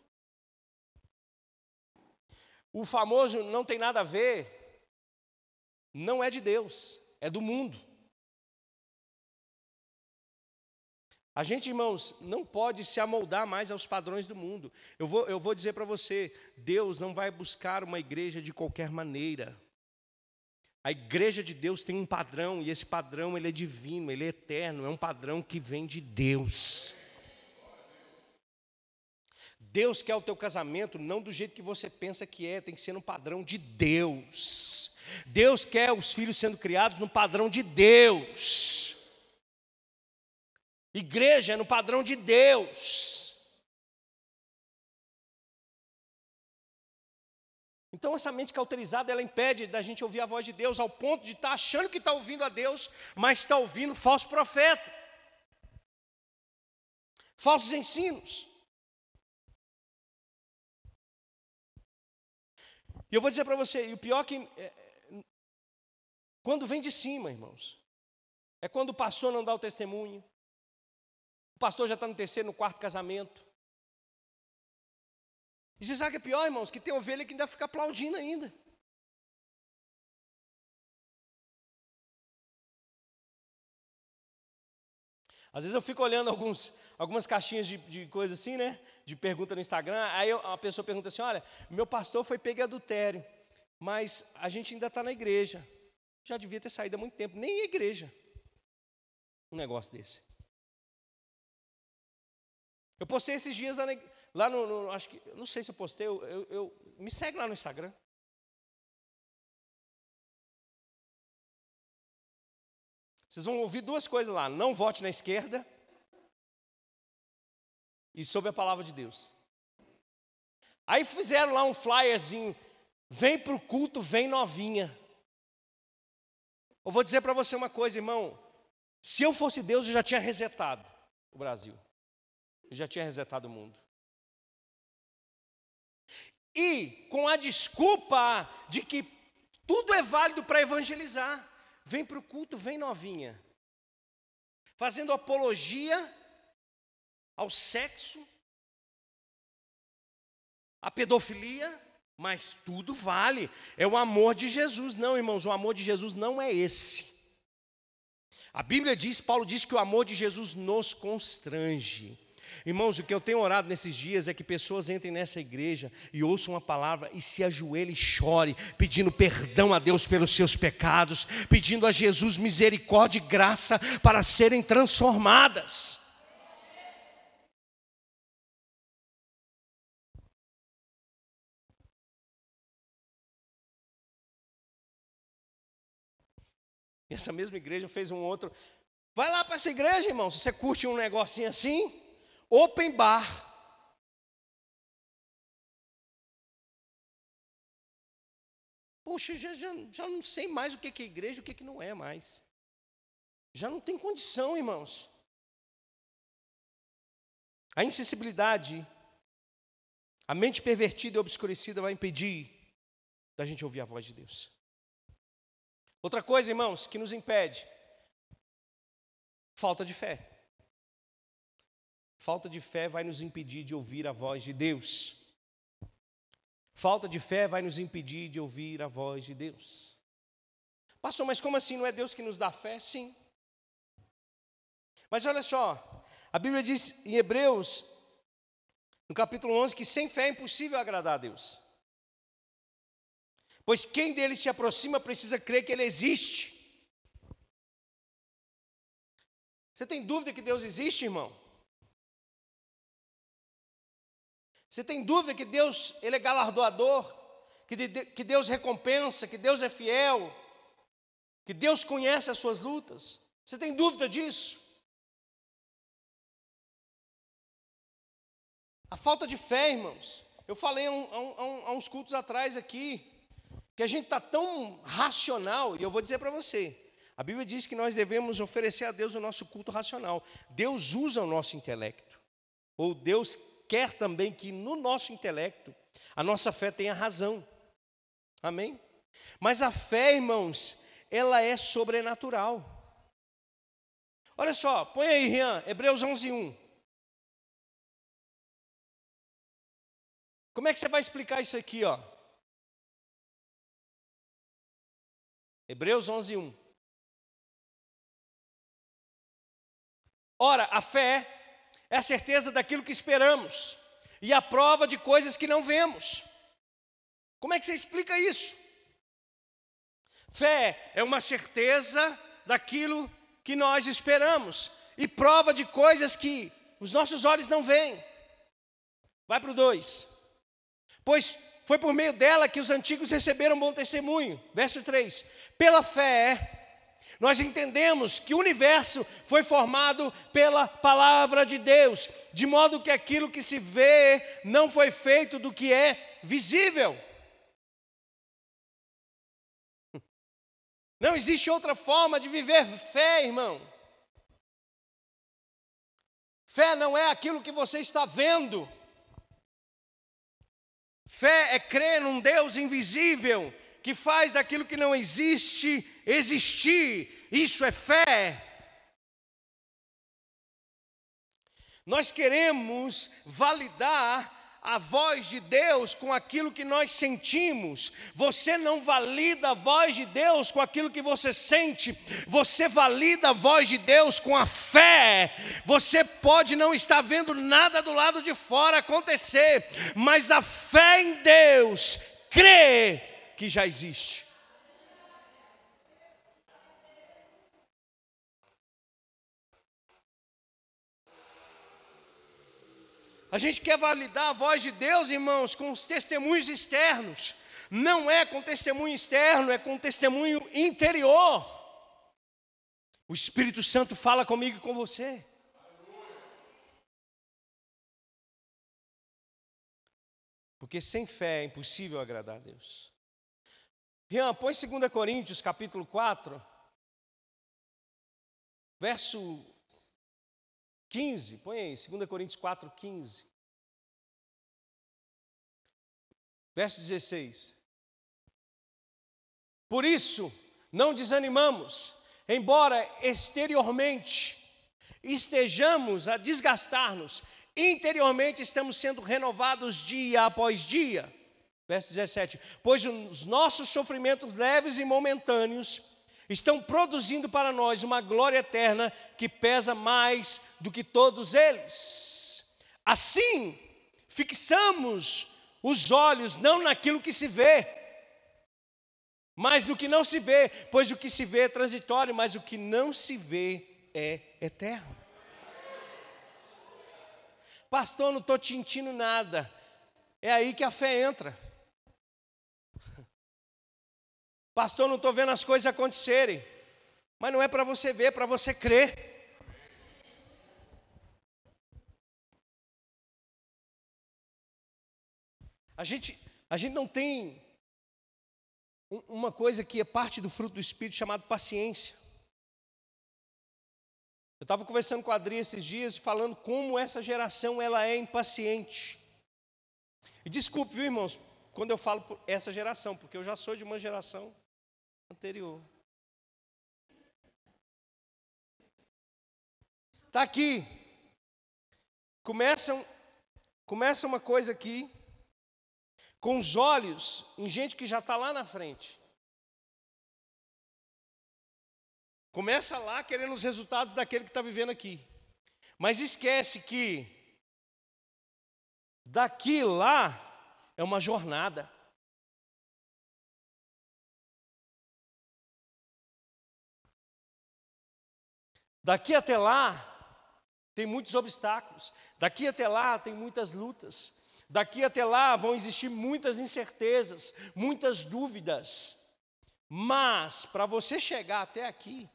O famoso não tem nada a ver, não é de Deus, é do mundo. A gente, irmãos, não pode se amoldar mais aos padrões do mundo. Eu vou, eu vou dizer para você: Deus não vai buscar uma igreja de qualquer maneira. A igreja de Deus tem um padrão, e esse padrão ele é divino, ele é eterno, é um padrão que vem de Deus. Deus quer o teu casamento não do jeito que você pensa que é, tem que ser no padrão de Deus. Deus quer os filhos sendo criados no padrão de Deus. Igreja é no padrão de Deus. Então essa mente cauterizada, ela impede da gente ouvir a voz de Deus ao ponto de estar tá achando que está ouvindo a Deus, mas está ouvindo falso profeta. Falsos ensinos. E eu vou dizer para você, e o pior que é, quando vem de cima, irmãos, é quando o pastor não dá o testemunho, pastor já está no terceiro, no quarto casamento. E você sabe que é pior, irmãos? Que tem ovelha que ainda fica aplaudindo ainda. Às vezes eu fico olhando alguns, algumas caixinhas de, de coisa assim, né? De pergunta no Instagram. Aí eu, pessoa pergunta assim: olha, meu pastor foi pego adultério, mas a gente ainda está na igreja. Já devia ter saído há muito tempo, nem em igreja. Um negócio desse. Eu postei esses dias lá, lá no, no, Acho que. Não sei se eu postei. Eu, eu, eu, me segue lá no Instagram. Vocês vão ouvir duas coisas lá. Não vote na esquerda. E sobre a palavra de Deus. Aí fizeram lá um flyerzinho. Vem para o culto, vem novinha. Eu vou dizer para você uma coisa, irmão. Se eu fosse Deus, eu já tinha resetado o Brasil já tinha resetado o mundo. E com a desculpa de que tudo é válido para evangelizar, vem para o culto, vem novinha, fazendo apologia ao sexo, à pedofilia, mas tudo vale, é o amor de Jesus. Não, irmãos, o amor de Jesus não é esse. A Bíblia diz, Paulo diz que o amor de Jesus nos constrange. Irmãos, o que eu tenho orado nesses dias é que pessoas entrem nessa igreja e ouçam a palavra e se ajoelhem e chorem, pedindo perdão a Deus pelos seus pecados, pedindo a Jesus misericórdia e graça para serem transformadas. E essa mesma igreja fez um outro. Vai lá para essa igreja, irmão, se você curte um negocinho assim open bar. Poxa, já, já, já não sei mais o que é igreja o que não é mais. Já não tem condição, irmãos. A insensibilidade, a mente pervertida e obscurecida vai impedir da gente ouvir a voz de Deus. Outra coisa, irmãos, que nos impede, falta de fé. Falta de fé vai nos impedir de ouvir a voz de Deus. Falta de fé vai nos impedir de ouvir a voz de Deus. Pastor, mas como assim? Não é Deus que nos dá fé? Sim. Mas olha só, a Bíblia diz em Hebreus, no capítulo 11, que sem fé é impossível agradar a Deus. Pois quem dele se aproxima precisa crer que ele existe. Você tem dúvida que Deus existe, irmão? Você tem dúvida que Deus ele é galardoador, que, de, que Deus recompensa, que Deus é fiel, que Deus conhece as suas lutas? Você tem dúvida disso? A falta de fé, irmãos. Eu falei há, um, há uns cultos atrás aqui, que a gente está tão racional, e eu vou dizer para você: a Bíblia diz que nós devemos oferecer a Deus o nosso culto racional. Deus usa o nosso intelecto, ou Deus quer também que no nosso intelecto a nossa fé tenha razão. Amém? Mas a fé, irmãos, ela é sobrenatural. Olha só, põe aí, Rian, Hebreus 11, 1. Como é que você vai explicar isso aqui, ó? Hebreus 11, 1. Ora, a fé é a certeza daquilo que esperamos e a prova de coisas que não vemos. Como é que você explica isso? Fé é uma certeza daquilo que nós esperamos e prova de coisas que os nossos olhos não veem. Vai para o 2. Pois foi por meio dela que os antigos receberam bom testemunho. Verso 3. Pela fé nós entendemos que o universo foi formado pela palavra de Deus, de modo que aquilo que se vê não foi feito do que é visível. Não existe outra forma de viver fé, irmão. Fé não é aquilo que você está vendo. Fé é crer num Deus invisível que faz daquilo que não existe existir. Isso é fé. Nós queremos validar a voz de Deus com aquilo que nós sentimos. Você não valida a voz de Deus com aquilo que você sente. Você valida a voz de Deus com a fé. Você pode não estar vendo nada do lado de fora acontecer, mas a fé em Deus crê que já existe. A gente quer validar a voz de Deus, irmãos, com os testemunhos externos. Não é com testemunho externo, é com testemunho interior. O Espírito Santo fala comigo e com você. Porque sem fé é impossível agradar a Deus. Rian, põe 2 Coríntios capítulo 4, verso 15, põe aí, 2 Coríntios 4, 15. Verso 16. Por isso, não desanimamos, embora exteriormente estejamos a desgastar-nos, interiormente estamos sendo renovados dia após dia. Verso 17: Pois os nossos sofrimentos leves e momentâneos estão produzindo para nós uma glória eterna que pesa mais do que todos eles. Assim, fixamos os olhos não naquilo que se vê, mas no que não se vê, pois o que se vê é transitório, mas o que não se vê é eterno. Pastor, não estou tintindo nada. É aí que a fé entra. Pastor, não estou vendo as coisas acontecerem. Mas não é para você ver, é para você crer. A gente, a gente não tem uma coisa que é parte do fruto do Espírito chamado paciência. Eu estava conversando com a Adri esses dias, falando como essa geração ela é impaciente. E desculpe, viu, irmãos, quando eu falo essa geração, porque eu já sou de uma geração anterior. Está aqui. Começa, começa uma coisa aqui com os olhos em gente que já está lá na frente. Começa lá querendo os resultados daquele que está vivendo aqui. Mas esquece que daqui lá é uma jornada. Daqui até lá tem muitos obstáculos. Daqui até lá tem muitas lutas. Daqui até lá vão existir muitas incertezas, muitas dúvidas. Mas, para você chegar até aqui,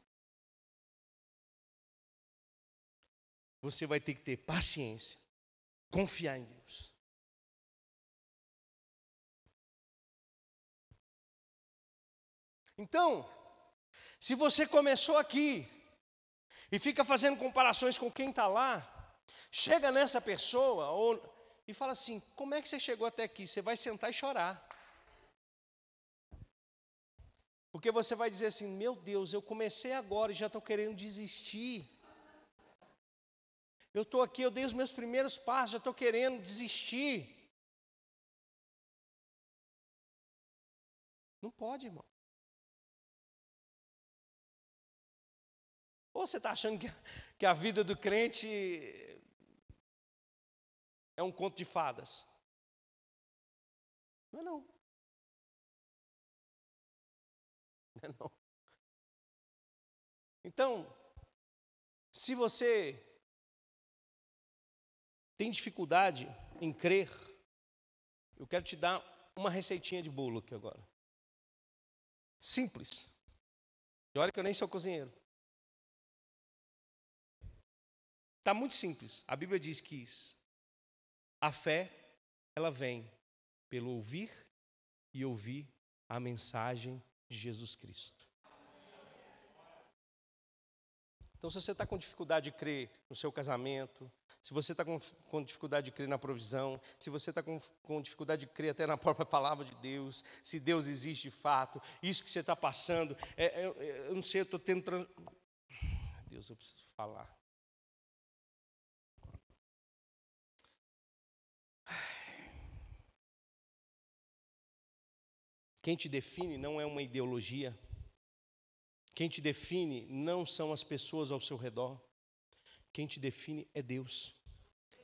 você vai ter que ter paciência, confiar em Deus. Então, se você começou aqui e fica fazendo comparações com quem está lá, chega nessa pessoa ou e fala assim: como é que você chegou até aqui? Você vai sentar e chorar. Porque você vai dizer assim: meu Deus, eu comecei agora e já estou querendo desistir. Eu estou aqui, eu dei os meus primeiros passos, já estou querendo desistir. Não pode, irmão. Ou você está achando que, que a vida do crente é um conto de fadas. Não é não. Não é não. Então, se você tem dificuldade em crer, eu quero te dar uma receitinha de bolo aqui agora. Simples. E olha que eu nem sou cozinheiro. Está muito simples. A Bíblia diz que a fé, ela vem pelo ouvir e ouvir a mensagem de Jesus Cristo. Então, se você está com dificuldade de crer no seu casamento, se você está com, com, dificuldade de crer na provisão, se você está com, com, dificuldade de crer até na própria palavra de Deus, se Deus existe de fato, isso que você está passando, é, é, eu não sei, eu estou tentando. Deus, eu preciso falar. Quem te define não é uma ideologia. Quem te define não são as pessoas ao seu redor. Quem te define é Deus.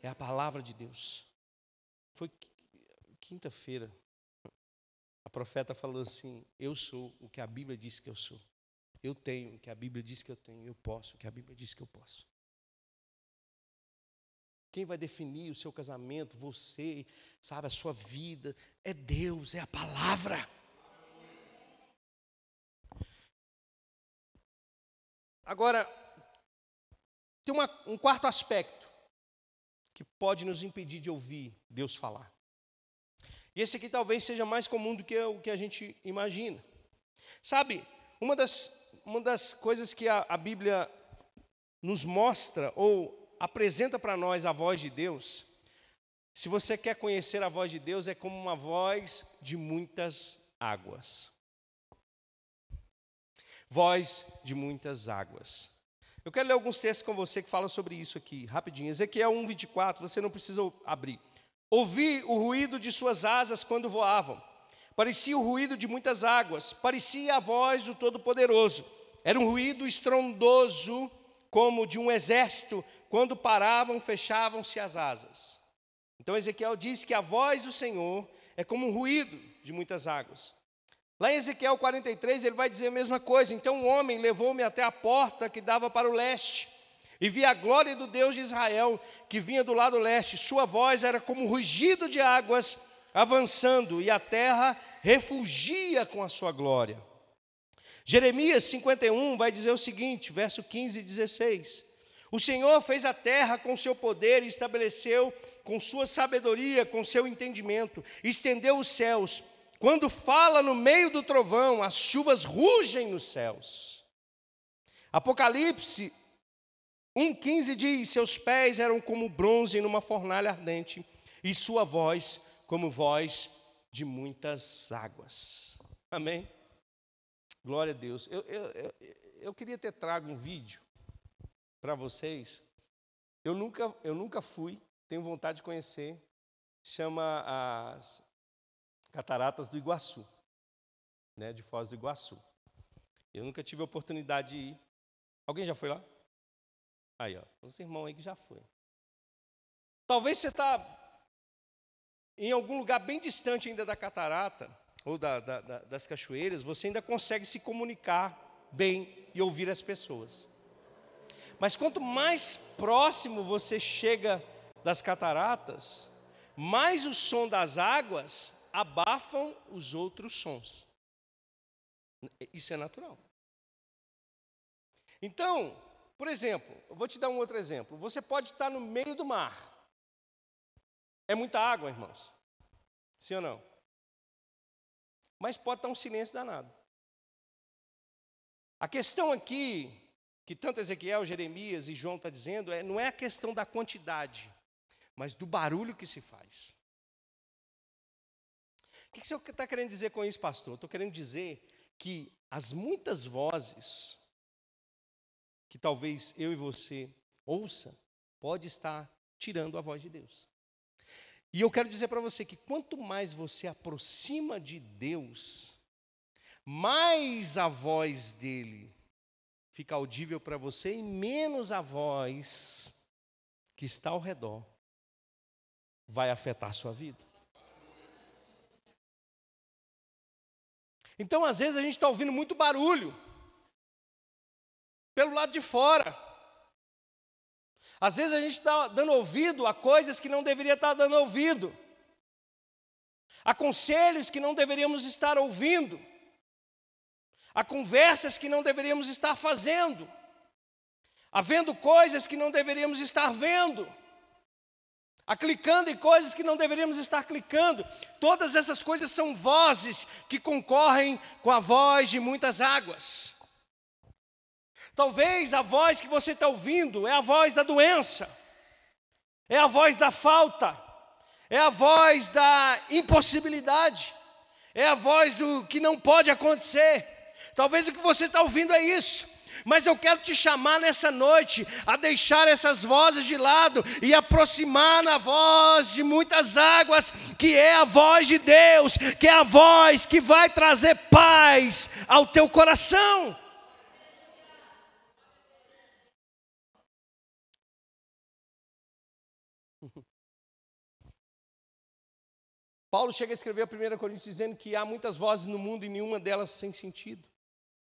É a palavra de Deus. Foi quinta-feira. A profeta falou assim: Eu sou o que a Bíblia diz que eu sou. Eu tenho o que a Bíblia diz que eu tenho. Eu posso o que a Bíblia diz que eu posso. Quem vai definir o seu casamento, você, sabe, a sua vida, é Deus, é a palavra. Agora, tem uma, um quarto aspecto que pode nos impedir de ouvir Deus falar. E esse aqui talvez seja mais comum do que o que a gente imagina. Sabe, uma das, uma das coisas que a, a Bíblia nos mostra ou apresenta para nós a voz de Deus, se você quer conhecer a voz de Deus, é como uma voz de muitas águas voz de muitas águas. Eu quero ler alguns textos com você que falam sobre isso aqui, rapidinho. Ezequiel 1, 24, você não precisa abrir. Ouvi o ruído de suas asas quando voavam. Parecia o ruído de muitas águas, parecia a voz do Todo-Poderoso. Era um ruído estrondoso, como de um exército, quando paravam, fechavam-se as asas. Então Ezequiel diz que a voz do Senhor é como um ruído de muitas águas. Lá em Ezequiel 43, ele vai dizer a mesma coisa. Então o homem levou-me até a porta que dava para o leste, e vi a glória do Deus de Israel, que vinha do lado leste. Sua voz era como um rugido de águas avançando, e a terra refugia com a sua glória. Jeremias 51 vai dizer o seguinte, verso 15 e 16: O Senhor fez a terra com seu poder e estabeleceu com sua sabedoria, com seu entendimento, estendeu os céus. Quando fala no meio do trovão, as chuvas rugem nos céus. Apocalipse 1,15 diz: Seus pés eram como bronze numa fornalha ardente, e sua voz como voz de muitas águas. Amém? Glória a Deus. Eu, eu, eu, eu queria ter trago um vídeo para vocês. Eu nunca, eu nunca fui, tenho vontade de conhecer. Chama as Cataratas do Iguaçu, né, de Foz do Iguaçu. Eu nunca tive a oportunidade de ir. Alguém já foi lá? Aí, ó, os irmãos aí que já foi. Talvez você está em algum lugar bem distante ainda da catarata, ou da, da, da, das cachoeiras, você ainda consegue se comunicar bem e ouvir as pessoas. Mas quanto mais próximo você chega das cataratas, mais o som das águas abafam os outros sons. Isso é natural. Então, por exemplo, eu vou te dar um outro exemplo. Você pode estar no meio do mar. É muita água, irmãos. Sim ou não? Mas pode estar um silêncio danado. A questão aqui, que tanto Ezequiel, Jeremias e João está dizendo, é, não é a questão da quantidade, mas do barulho que se faz. O que, você está querendo dizer com isso, pastor? Estou querendo dizer que as muitas vozes que talvez eu e você ouça, pode estar tirando a voz de Deus. E eu quero dizer para você que quanto mais você aproxima de Deus, mais a voz dele fica audível para você e menos a voz que está ao redor vai afetar a sua vida. Então, às vezes, a gente está ouvindo muito barulho pelo lado de fora. Às vezes a gente está dando ouvido a coisas que não deveria estar dando ouvido, a conselhos que não deveríamos estar ouvindo, a conversas que não deveríamos estar fazendo, a vendo coisas que não deveríamos estar vendo, a clicando em coisas que não deveríamos estar clicando. Todas essas coisas são vozes que concorrem com a voz de muitas águas. Talvez a voz que você está ouvindo é a voz da doença, é a voz da falta, é a voz da impossibilidade, é a voz do que não pode acontecer. Talvez o que você está ouvindo é isso. Mas eu quero te chamar nessa noite a deixar essas vozes de lado e aproximar na voz de muitas águas, que é a voz de Deus, que é a voz que vai trazer paz ao teu coração. Paulo chega a escrever a 1 Coríntios dizendo que há muitas vozes no mundo e nenhuma delas sem sentido.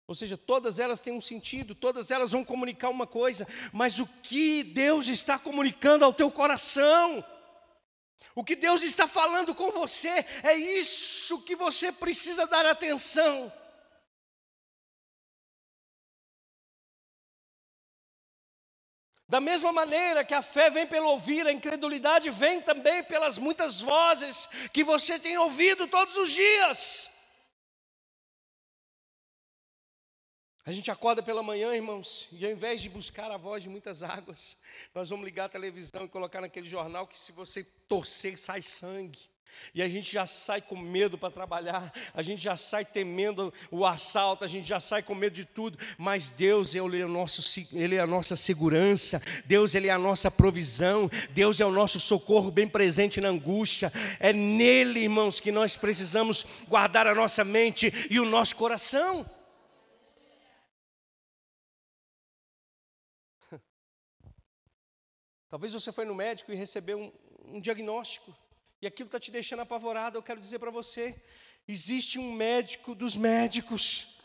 Ou seja, todas elas têm um sentido, todas elas vão comunicar uma coisa, mas o que Deus está comunicando ao teu coração, o que Deus está falando com você, é isso que você precisa dar atenção. Da mesma maneira que a fé vem pelo ouvir, a incredulidade vem também pelas muitas vozes que você tem ouvido todos os dias. A gente acorda pela manhã, irmãos, e ao invés de buscar a voz de muitas águas, nós vamos ligar a televisão e colocar naquele jornal que se você torcer sai sangue. E a gente já sai com medo para trabalhar, a gente já sai temendo o assalto, a gente já sai com medo de tudo, mas Deus ele é, o nosso, ele é a nossa segurança, Deus ele é a nossa provisão, Deus é o nosso socorro bem presente na angústia. É nele, irmãos, que nós precisamos guardar a nossa mente e o nosso coração. Talvez você foi no médico e recebeu um, um diagnóstico e aquilo está te deixando apavorado, eu quero dizer para você: existe um médico dos médicos,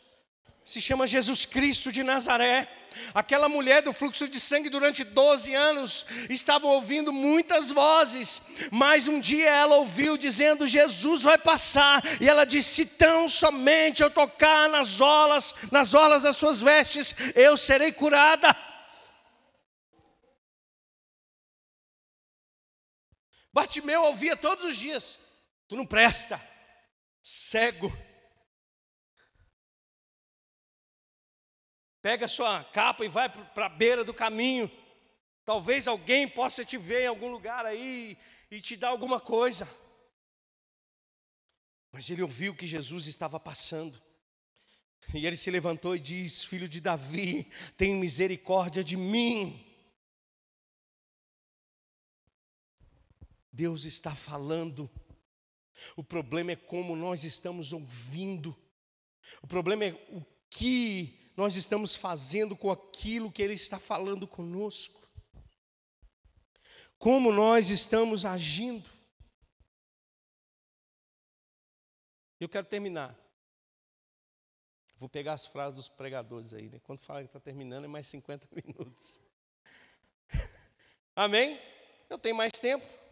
se chama Jesus Cristo de Nazaré. Aquela mulher do fluxo de sangue durante 12 anos estava ouvindo muitas vozes, mas um dia ela ouviu dizendo: Jesus vai passar, e ela disse: Tão somente eu tocar nas olas, nas olas das suas vestes, eu serei curada. Bartimeu ouvia todos os dias: Tu não presta, cego. Pega sua capa e vai para a beira do caminho. Talvez alguém possa te ver em algum lugar aí e te dar alguma coisa. Mas ele ouviu que Jesus estava passando. E ele se levantou e disse: Filho de Davi, tem misericórdia de mim. Deus está falando. O problema é como nós estamos ouvindo. O problema é o que nós estamos fazendo com aquilo que Ele está falando conosco. Como nós estamos agindo. Eu quero terminar. Vou pegar as frases dos pregadores aí. Né? Quando fala que está terminando, é mais 50 minutos. Amém? Eu tenho mais tempo.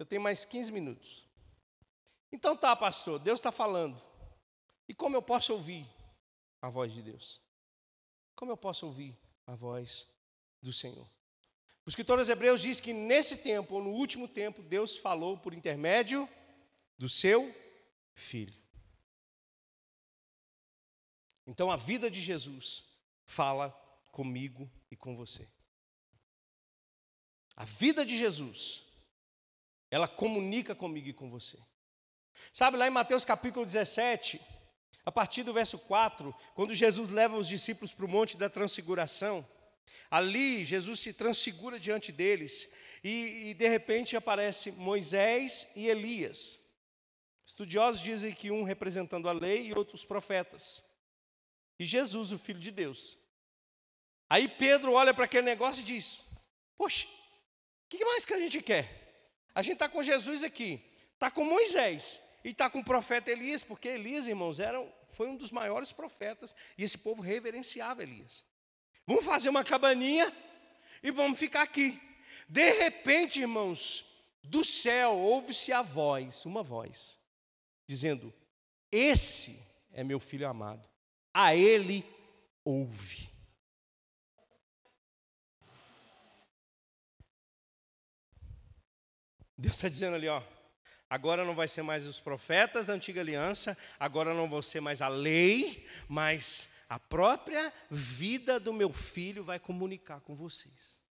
Eu tenho mais 15 minutos. Então tá, pastor, Deus está falando. E como eu posso ouvir a voz de Deus? Como eu posso ouvir a voz do Senhor? O escritor Hebreus diz que nesse tempo, ou no último tempo, Deus falou por intermédio do seu filho. Então a vida de Jesus fala comigo e com você. A vida de Jesus, ela comunica comigo e com você. Sabe lá em Mateus capítulo 17, a partir do verso 4, quando Jesus leva os discípulos para o monte da transfiguração, ali Jesus se transfigura diante deles e, e de repente aparece Moisés e Elias. Estudiosos dizem que um representando a lei e outros profetas. E Jesus, o Filho de Deus. Aí Pedro olha para aquele negócio e diz: Poxa, o que mais que a gente quer? A gente está com Jesus aqui, está com Moisés e está com o profeta Elias, porque Elias, irmãos, era, foi um dos maiores profetas e esse povo reverenciava Elias. Vamos fazer uma cabaninha e vamos ficar aqui. De repente, irmãos, do céu ouve-se a voz, uma voz, dizendo: Esse é meu filho amado, a ele ouve. Deus está dizendo ali, ó. Agora não vai ser mais os profetas da antiga aliança, agora não vai ser mais a lei, mas a própria vida do meu filho vai comunicar com vocês.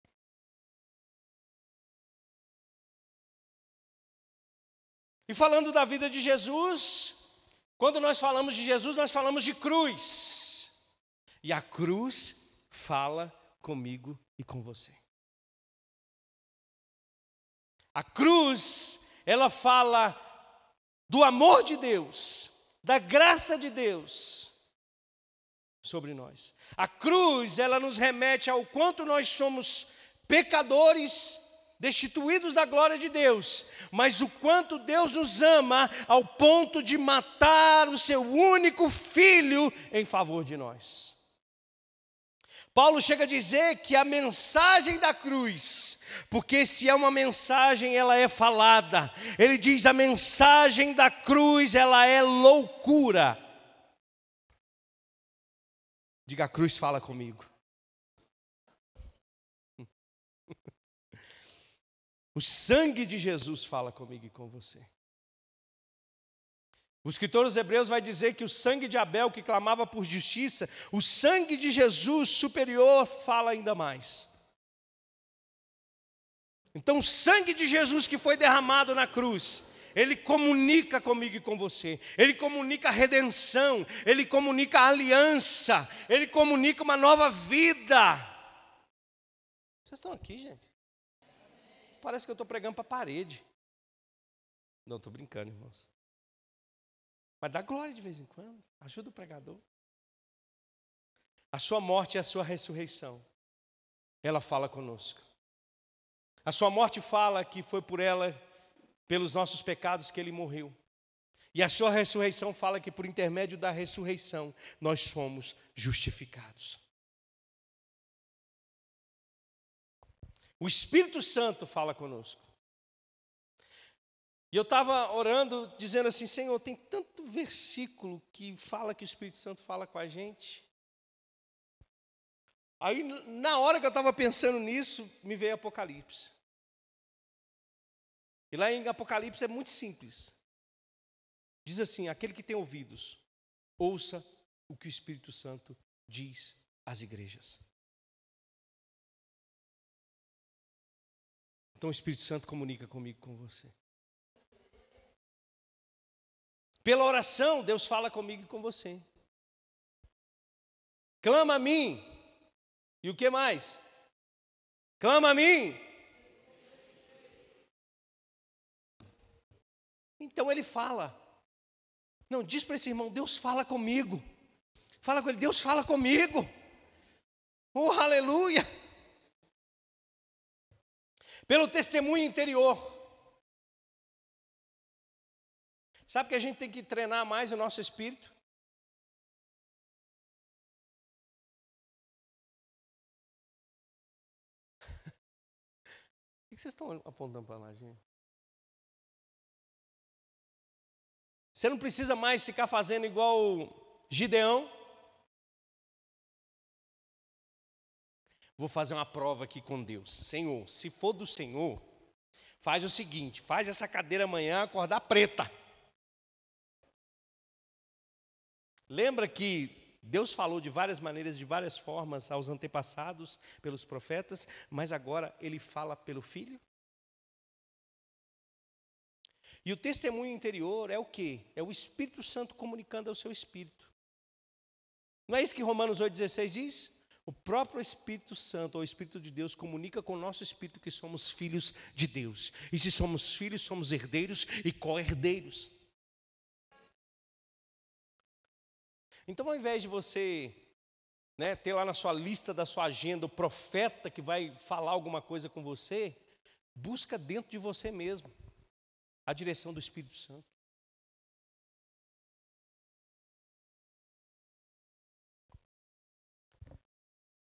E falando da vida de Jesus, quando nós falamos de Jesus, nós falamos de cruz. E a cruz fala comigo e com você. A cruz ela fala do amor de Deus, da graça de Deus sobre nós. A cruz, ela nos remete ao quanto nós somos pecadores, destituídos da glória de Deus, mas o quanto Deus nos ama ao ponto de matar o seu único filho em favor de nós. Paulo chega a dizer que a mensagem da cruz, porque se é uma mensagem, ela é falada. Ele diz: a mensagem da cruz, ela é loucura. Diga, a cruz fala comigo. O sangue de Jesus fala comigo e com você. O escritor dos Hebreus vai dizer que o sangue de Abel, que clamava por justiça, o sangue de Jesus superior fala ainda mais. Então, o sangue de Jesus que foi derramado na cruz, ele comunica comigo e com você, ele comunica a redenção, ele comunica a aliança, ele comunica uma nova vida. Vocês estão aqui, gente? Parece que eu estou pregando para a parede. Não, estou brincando, irmãos. Mas dá glória de vez em quando. Ajuda o pregador. A sua morte e a sua ressurreição. Ela fala conosco. A sua morte fala que foi por ela, pelos nossos pecados, que ele morreu. E a sua ressurreição fala que por intermédio da ressurreição nós somos justificados. O Espírito Santo fala conosco. E eu estava orando, dizendo assim: Senhor, tem tanto versículo que fala que o Espírito Santo fala com a gente. Aí, na hora que eu estava pensando nisso, me veio Apocalipse. E lá em Apocalipse é muito simples. Diz assim: aquele que tem ouvidos, ouça o que o Espírito Santo diz às igrejas. Então o Espírito Santo comunica comigo, com você. Pela oração, Deus fala comigo e com você. Clama a mim. E o que mais? Clama a mim. Então ele fala. Não, diz para esse irmão: Deus fala comigo. Fala com ele: Deus fala comigo. Oh, aleluia. Pelo testemunho interior. Sabe que a gente tem que treinar mais o nosso espírito? O que vocês estão apontando para lá, gente? Você não precisa mais ficar fazendo igual Gideão. Vou fazer uma prova aqui com Deus. Senhor, se for do Senhor, faz o seguinte: faz essa cadeira amanhã acordar preta. Lembra que Deus falou de várias maneiras, de várias formas aos antepassados, pelos profetas, mas agora ele fala pelo Filho? E o testemunho interior é o que? É o Espírito Santo comunicando ao seu espírito. Não é isso que Romanos 8,16 diz? O próprio Espírito Santo, ou Espírito de Deus, comunica com o nosso espírito que somos filhos de Deus. E se somos filhos, somos herdeiros e co-herdeiros. Então, ao invés de você né, ter lá na sua lista da sua agenda o profeta que vai falar alguma coisa com você, busca dentro de você mesmo a direção do Espírito Santo.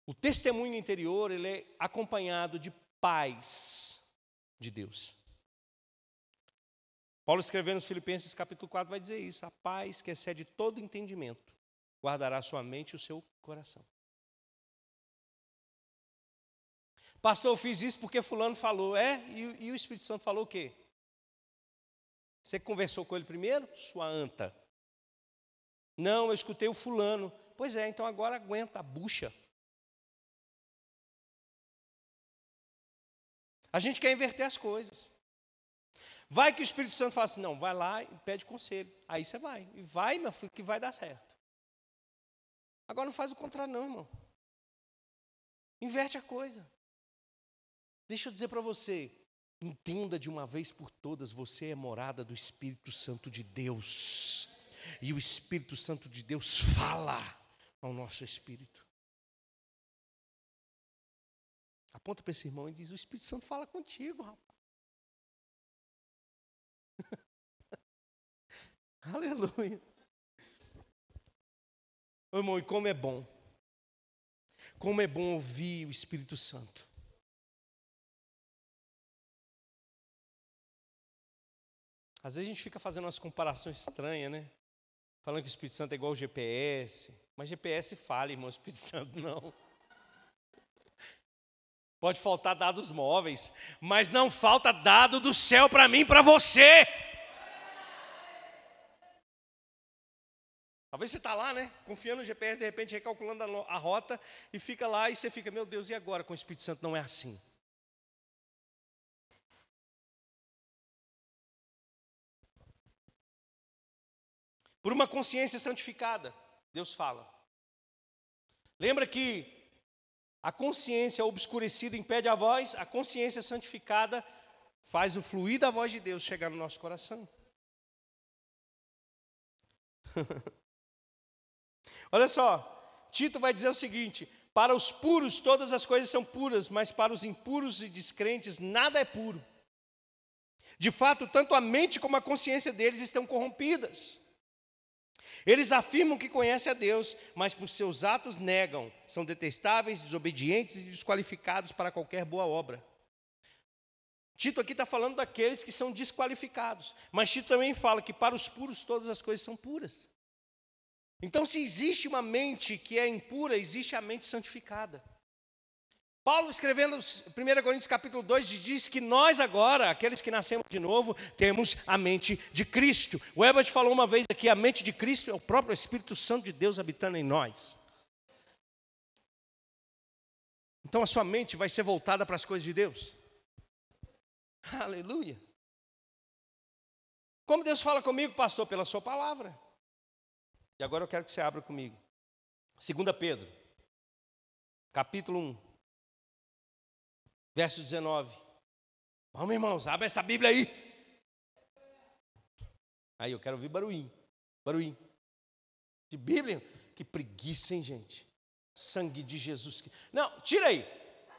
O testemunho interior ele é acompanhado de paz de Deus. Paulo escrevendo nos Filipenses capítulo 4 vai dizer isso: a paz que excede todo entendimento guardará sua mente e o seu coração. Pastor, eu fiz isso porque fulano falou. É? E, e o Espírito Santo falou o quê? Você conversou com ele primeiro? Sua anta. Não, eu escutei o fulano. Pois é, então agora aguenta a bucha. A gente quer inverter as coisas. Vai que o Espírito Santo fala assim: não, vai lá e pede conselho. Aí você vai. E vai, meu filho, que vai dar certo. Agora não faz o contrário, não, irmão. Inverte a coisa. Deixa eu dizer para você, entenda de uma vez por todas, você é morada do Espírito Santo de Deus. E o Espírito Santo de Deus fala ao nosso espírito. Aponta para esse irmão e diz: O Espírito Santo fala contigo, rapaz. Aleluia. Ô, irmão, e como é bom. Como é bom ouvir o Espírito Santo. Às vezes a gente fica fazendo umas comparações estranhas, né? Falando que o Espírito Santo é igual ao GPS. Mas GPS fala, irmão, o Espírito Santo não. Pode faltar dados móveis, mas não falta dado do céu para mim para você. Talvez você está lá, né? Confiando no GPS, de repente recalculando a, a rota e fica lá e você fica, meu Deus, e agora com o Espírito Santo não é assim. Por uma consciência santificada, Deus fala. Lembra que a consciência obscurecida impede a voz, a consciência santificada faz o fluir da voz de Deus chegar no nosso coração. Olha só, Tito vai dizer o seguinte: para os puros todas as coisas são puras, mas para os impuros e descrentes nada é puro. De fato, tanto a mente como a consciência deles estão corrompidas. Eles afirmam que conhecem a Deus, mas por seus atos negam, são detestáveis, desobedientes e desqualificados para qualquer boa obra. Tito aqui está falando daqueles que são desqualificados, mas Tito também fala que para os puros todas as coisas são puras. Então, se existe uma mente que é impura, existe a mente santificada. Paulo, escrevendo 1 Coríntios capítulo 2, diz que nós agora, aqueles que nascemos de novo, temos a mente de Cristo. O Ebert falou uma vez aqui, a mente de Cristo é o próprio Espírito Santo de Deus habitando em nós. Então a sua mente vai ser voltada para as coisas de Deus. Aleluia. Como Deus fala comigo, pastor, pela sua palavra. E agora eu quero que você abra comigo. 2 Pedro, capítulo 1, verso 19. Vamos, irmãos, abre essa Bíblia aí. Aí eu quero ouvir barulhinho. Barulhinho. De Bíblia. Que preguiça, hein, gente? Sangue de Jesus. Não, tira aí.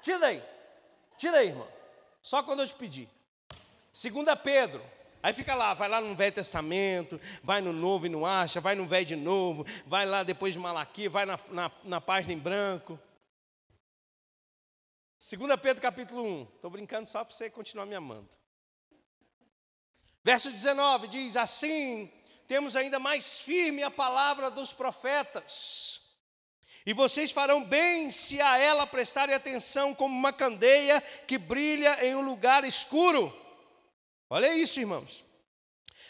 Tira daí. Tira aí, irmão. Só quando eu te pedir. Segunda Pedro, aí fica lá, vai lá no Velho Testamento, vai no Novo e não acha, vai no Velho de novo, vai lá depois de Malaquias, vai na, na, na página em branco. Segunda Pedro capítulo 1, estou brincando só para você continuar me amando. Verso 19 diz assim: temos ainda mais firme a palavra dos profetas. E vocês farão bem se a ela prestarem atenção como uma candeia que brilha em um lugar escuro Olha isso, irmãos.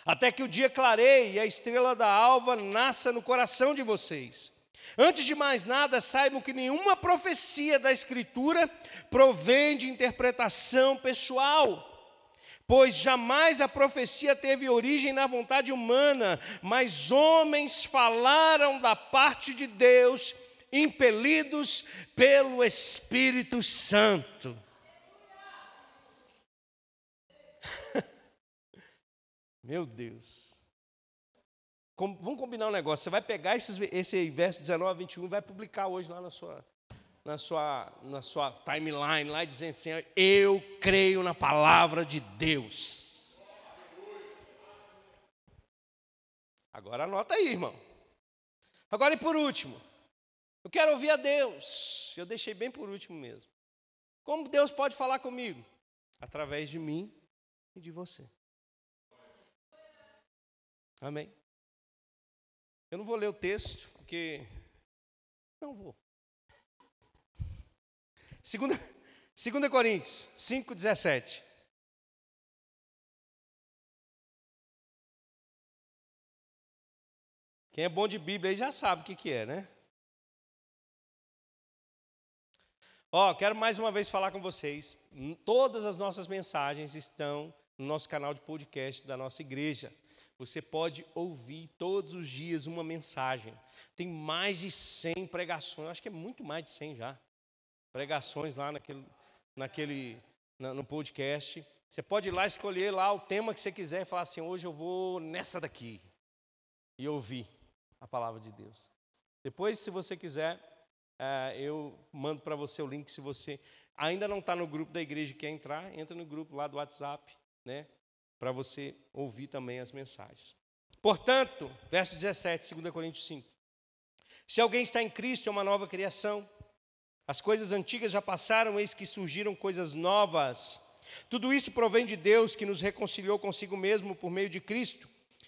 Até que o dia clareie e a estrela da alva nasça no coração de vocês. Antes de mais nada, saibam que nenhuma profecia da Escritura provém de interpretação pessoal, pois jamais a profecia teve origem na vontade humana, mas homens falaram da parte de Deus, impelidos pelo Espírito Santo. Meu Deus. Com, vamos combinar um negócio. Você vai pegar esses, esse verso 19 a 21 e vai publicar hoje lá na sua, na sua, na sua timeline, lá dizendo assim: Eu creio na palavra de Deus. Agora anota aí, irmão. Agora e por último, eu quero ouvir a Deus. Eu deixei bem por último mesmo. Como Deus pode falar comigo? Através de mim e de você. Amém? Eu não vou ler o texto, porque. Não vou. Segunda, segunda Coríntios 5,17. Quem é bom de Bíblia aí já sabe o que, que é, né? Ó, quero mais uma vez falar com vocês. Todas as nossas mensagens estão no nosso canal de podcast da nossa igreja. Você pode ouvir todos os dias uma mensagem. Tem mais de 100 pregações, acho que é muito mais de 100 já. Pregações lá naquele, naquele no podcast. Você pode ir lá escolher lá o tema que você quiser e falar assim: hoje eu vou nessa daqui. E ouvir a palavra de Deus. Depois, se você quiser, é, eu mando para você o link. Se você ainda não está no grupo da igreja e quer entrar, entra no grupo lá do WhatsApp, né? Para você ouvir também as mensagens. Portanto, verso 17, 2 Coríntios 5. Se alguém está em Cristo, é uma nova criação. As coisas antigas já passaram, eis que surgiram coisas novas. Tudo isso provém de Deus que nos reconciliou consigo mesmo por meio de Cristo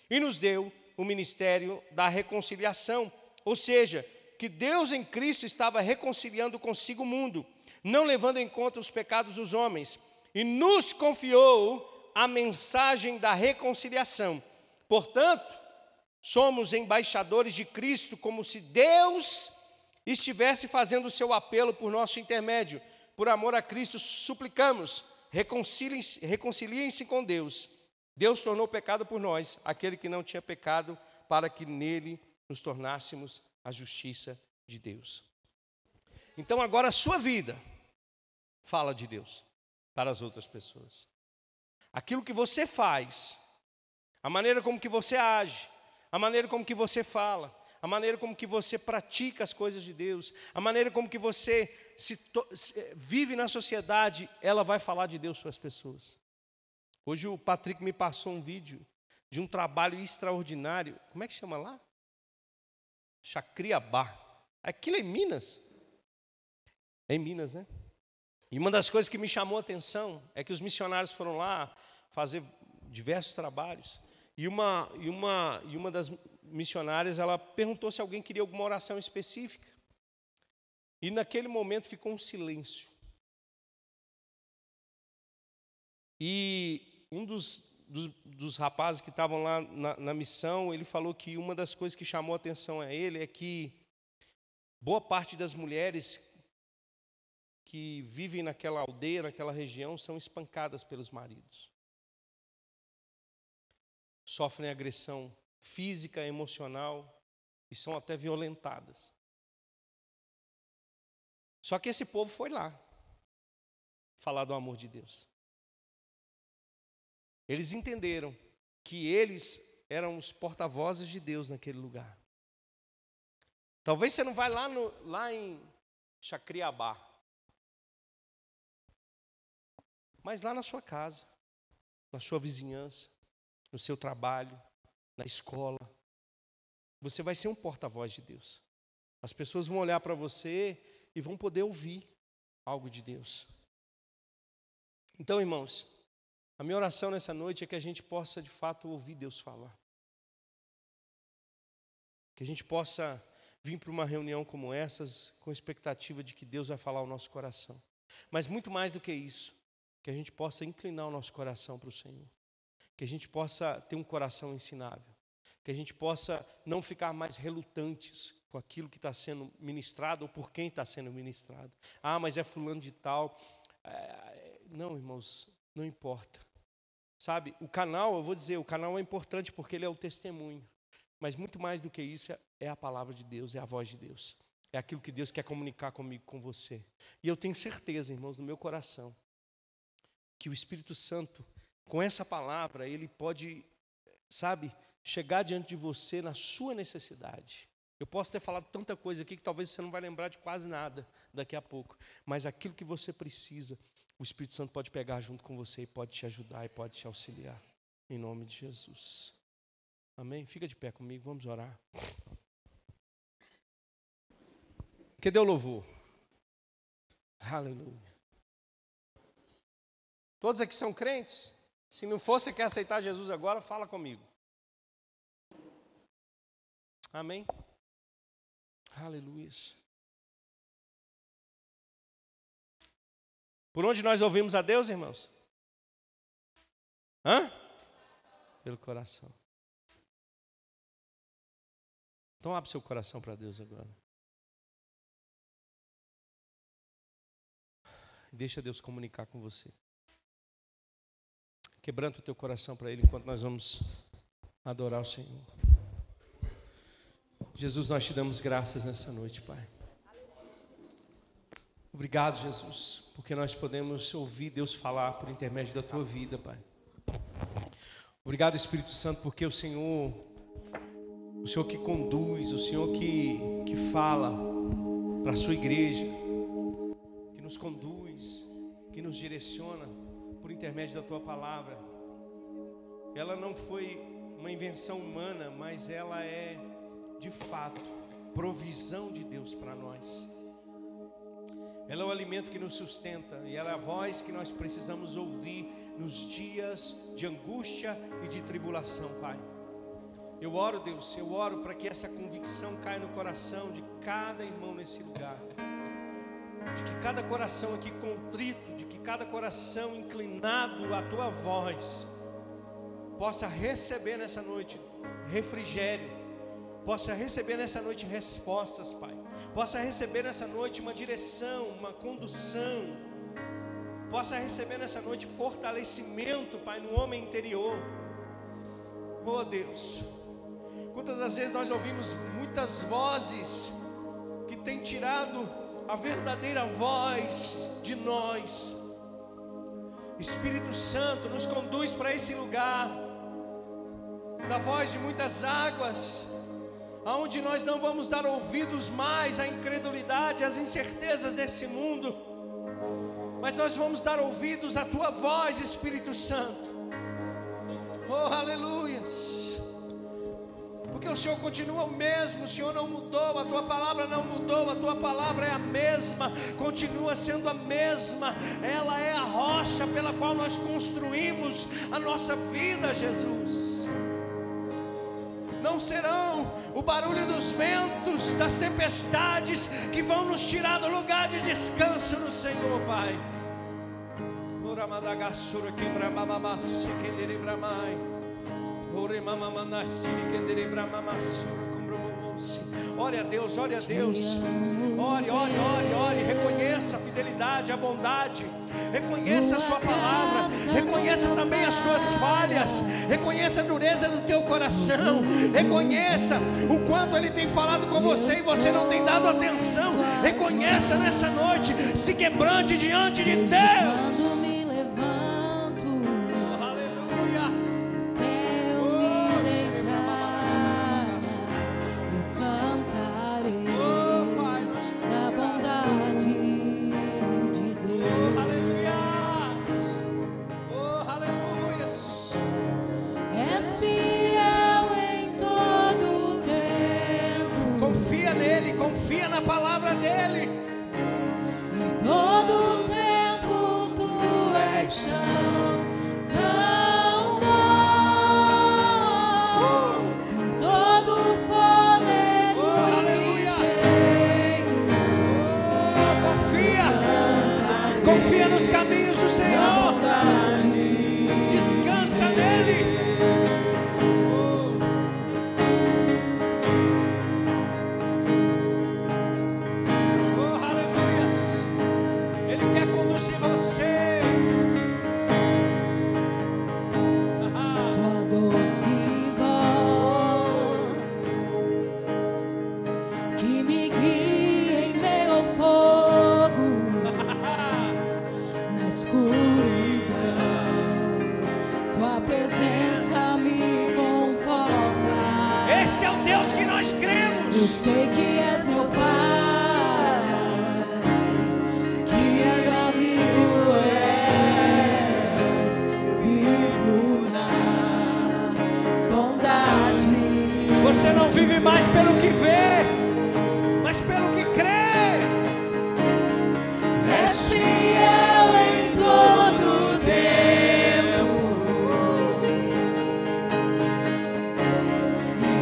e nos deu o ministério da reconciliação. Ou seja, que Deus em Cristo estava reconciliando consigo o mundo, não levando em conta os pecados dos homens, e nos confiou a mensagem da reconciliação. Portanto, somos embaixadores de Cristo, como se Deus estivesse fazendo o seu apelo por nosso intermédio. Por amor a Cristo, suplicamos, reconciliem-se reconciliem com Deus. Deus tornou pecado por nós, aquele que não tinha pecado, para que nele nos tornássemos a justiça de Deus. Então agora a sua vida fala de Deus para as outras pessoas. Aquilo que você faz, a maneira como que você age, a maneira como que você fala, a maneira como que você pratica as coisas de Deus, a maneira como que você se, eh, vive na sociedade, ela vai falar de Deus para as pessoas. Hoje o Patrick me passou um vídeo de um trabalho extraordinário. Como é que chama lá? Chacriabá. Aquilo é em Minas? É em Minas, né? E uma das coisas que me chamou a atenção é que os missionários foram lá fazer diversos trabalhos. E uma, e uma, e uma das missionárias, ela perguntou se alguém queria alguma oração específica. E naquele momento ficou um silêncio. E um dos, dos, dos rapazes que estavam lá na, na missão, ele falou que uma das coisas que chamou a atenção a ele é que boa parte das mulheres que vivem naquela aldeia, naquela região, são espancadas pelos maridos. Sofrem agressão física, emocional e são até violentadas. Só que esse povo foi lá falar do amor de Deus. Eles entenderam que eles eram os porta-vozes de Deus naquele lugar. Talvez você não vai lá, no, lá em Chacriabá, mas lá na sua casa, na sua vizinhança, no seu trabalho, na escola, você vai ser um porta-voz de Deus. As pessoas vão olhar para você e vão poder ouvir algo de Deus. Então, irmãos, a minha oração nessa noite é que a gente possa de fato ouvir Deus falar. Que a gente possa vir para uma reunião como essas com expectativa de que Deus vai falar ao nosso coração. Mas muito mais do que isso, que a gente possa inclinar o nosso coração para o Senhor. Que a gente possa ter um coração ensinável. Que a gente possa não ficar mais relutantes com aquilo que está sendo ministrado ou por quem está sendo ministrado. Ah, mas é fulano de tal. É, não, irmãos, não importa. Sabe, o canal, eu vou dizer, o canal é importante porque ele é o testemunho. Mas muito mais do que isso é a palavra de Deus, é a voz de Deus. É aquilo que Deus quer comunicar comigo, com você. E eu tenho certeza, irmãos, no meu coração, que o Espírito Santo, com essa palavra, ele pode, sabe, chegar diante de você na sua necessidade. Eu posso ter falado tanta coisa aqui que talvez você não vai lembrar de quase nada daqui a pouco, mas aquilo que você precisa, o Espírito Santo pode pegar junto com você e pode te ajudar e pode te auxiliar. Em nome de Jesus. Amém? Fica de pé comigo, vamos orar. Que deu louvor. Aleluia. Todos aqui são crentes? Se não for, você quer aceitar Jesus agora, fala comigo. Amém? Aleluia. Por onde nós ouvimos a Deus, irmãos? Hã? Pelo coração. Então abre seu coração para Deus agora. Deixa Deus comunicar com você. Quebranta o teu coração para Ele enquanto nós vamos adorar o Senhor. Jesus, nós te damos graças nessa noite, Pai. Obrigado, Jesus, porque nós podemos ouvir Deus falar por intermédio da tua vida, Pai. Obrigado, Espírito Santo, porque o Senhor, o Senhor que conduz, o Senhor que, que fala para a sua igreja, que nos conduz, que nos direciona por intermédio da tua palavra. Ela não foi uma invenção humana, mas ela é de fato, provisão de Deus para nós. Ela é o alimento que nos sustenta e ela é a voz que nós precisamos ouvir nos dias de angústia e de tribulação, Pai. Eu oro, Deus, eu oro para que essa convicção caia no coração de cada irmão nesse lugar. De que cada coração aqui contrito, de que cada coração inclinado à tua voz possa receber nessa noite refrigério, possa receber nessa noite respostas, Pai. Possa receber nessa noite uma direção, uma condução. Possa receber nessa noite fortalecimento, Pai, no homem interior. Oh Deus, quantas vezes nós ouvimos muitas vozes que têm tirado a verdadeira voz de nós. Espírito Santo nos conduz para esse lugar da voz de muitas águas aonde nós não vamos dar ouvidos mais à incredulidade, às incertezas desse mundo, mas nós vamos dar ouvidos à tua voz, Espírito Santo. Oh, aleluias. Porque o Senhor continua o mesmo, o Senhor não mudou, a tua palavra não mudou, a tua palavra é a mesma, continua sendo a mesma, ela é a rocha pela qual nós construímos a nossa vida, Jesus. Não serão o barulho dos ventos, das tempestades que vão nos tirar do lugar de descanso no Senhor, Pai. Uramadagasura quebramamamassi que deribramai. Ore a Deus, ore a Deus. Ore, ore, ore, ore. Reconheça a fidelidade, a bondade. Reconheça a sua palavra. Reconheça também as suas falhas. Reconheça a dureza do teu coração. Reconheça o quanto Ele tem falado com você e você não tem dado atenção. Reconheça nessa noite. Se quebrante diante de Deus.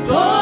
또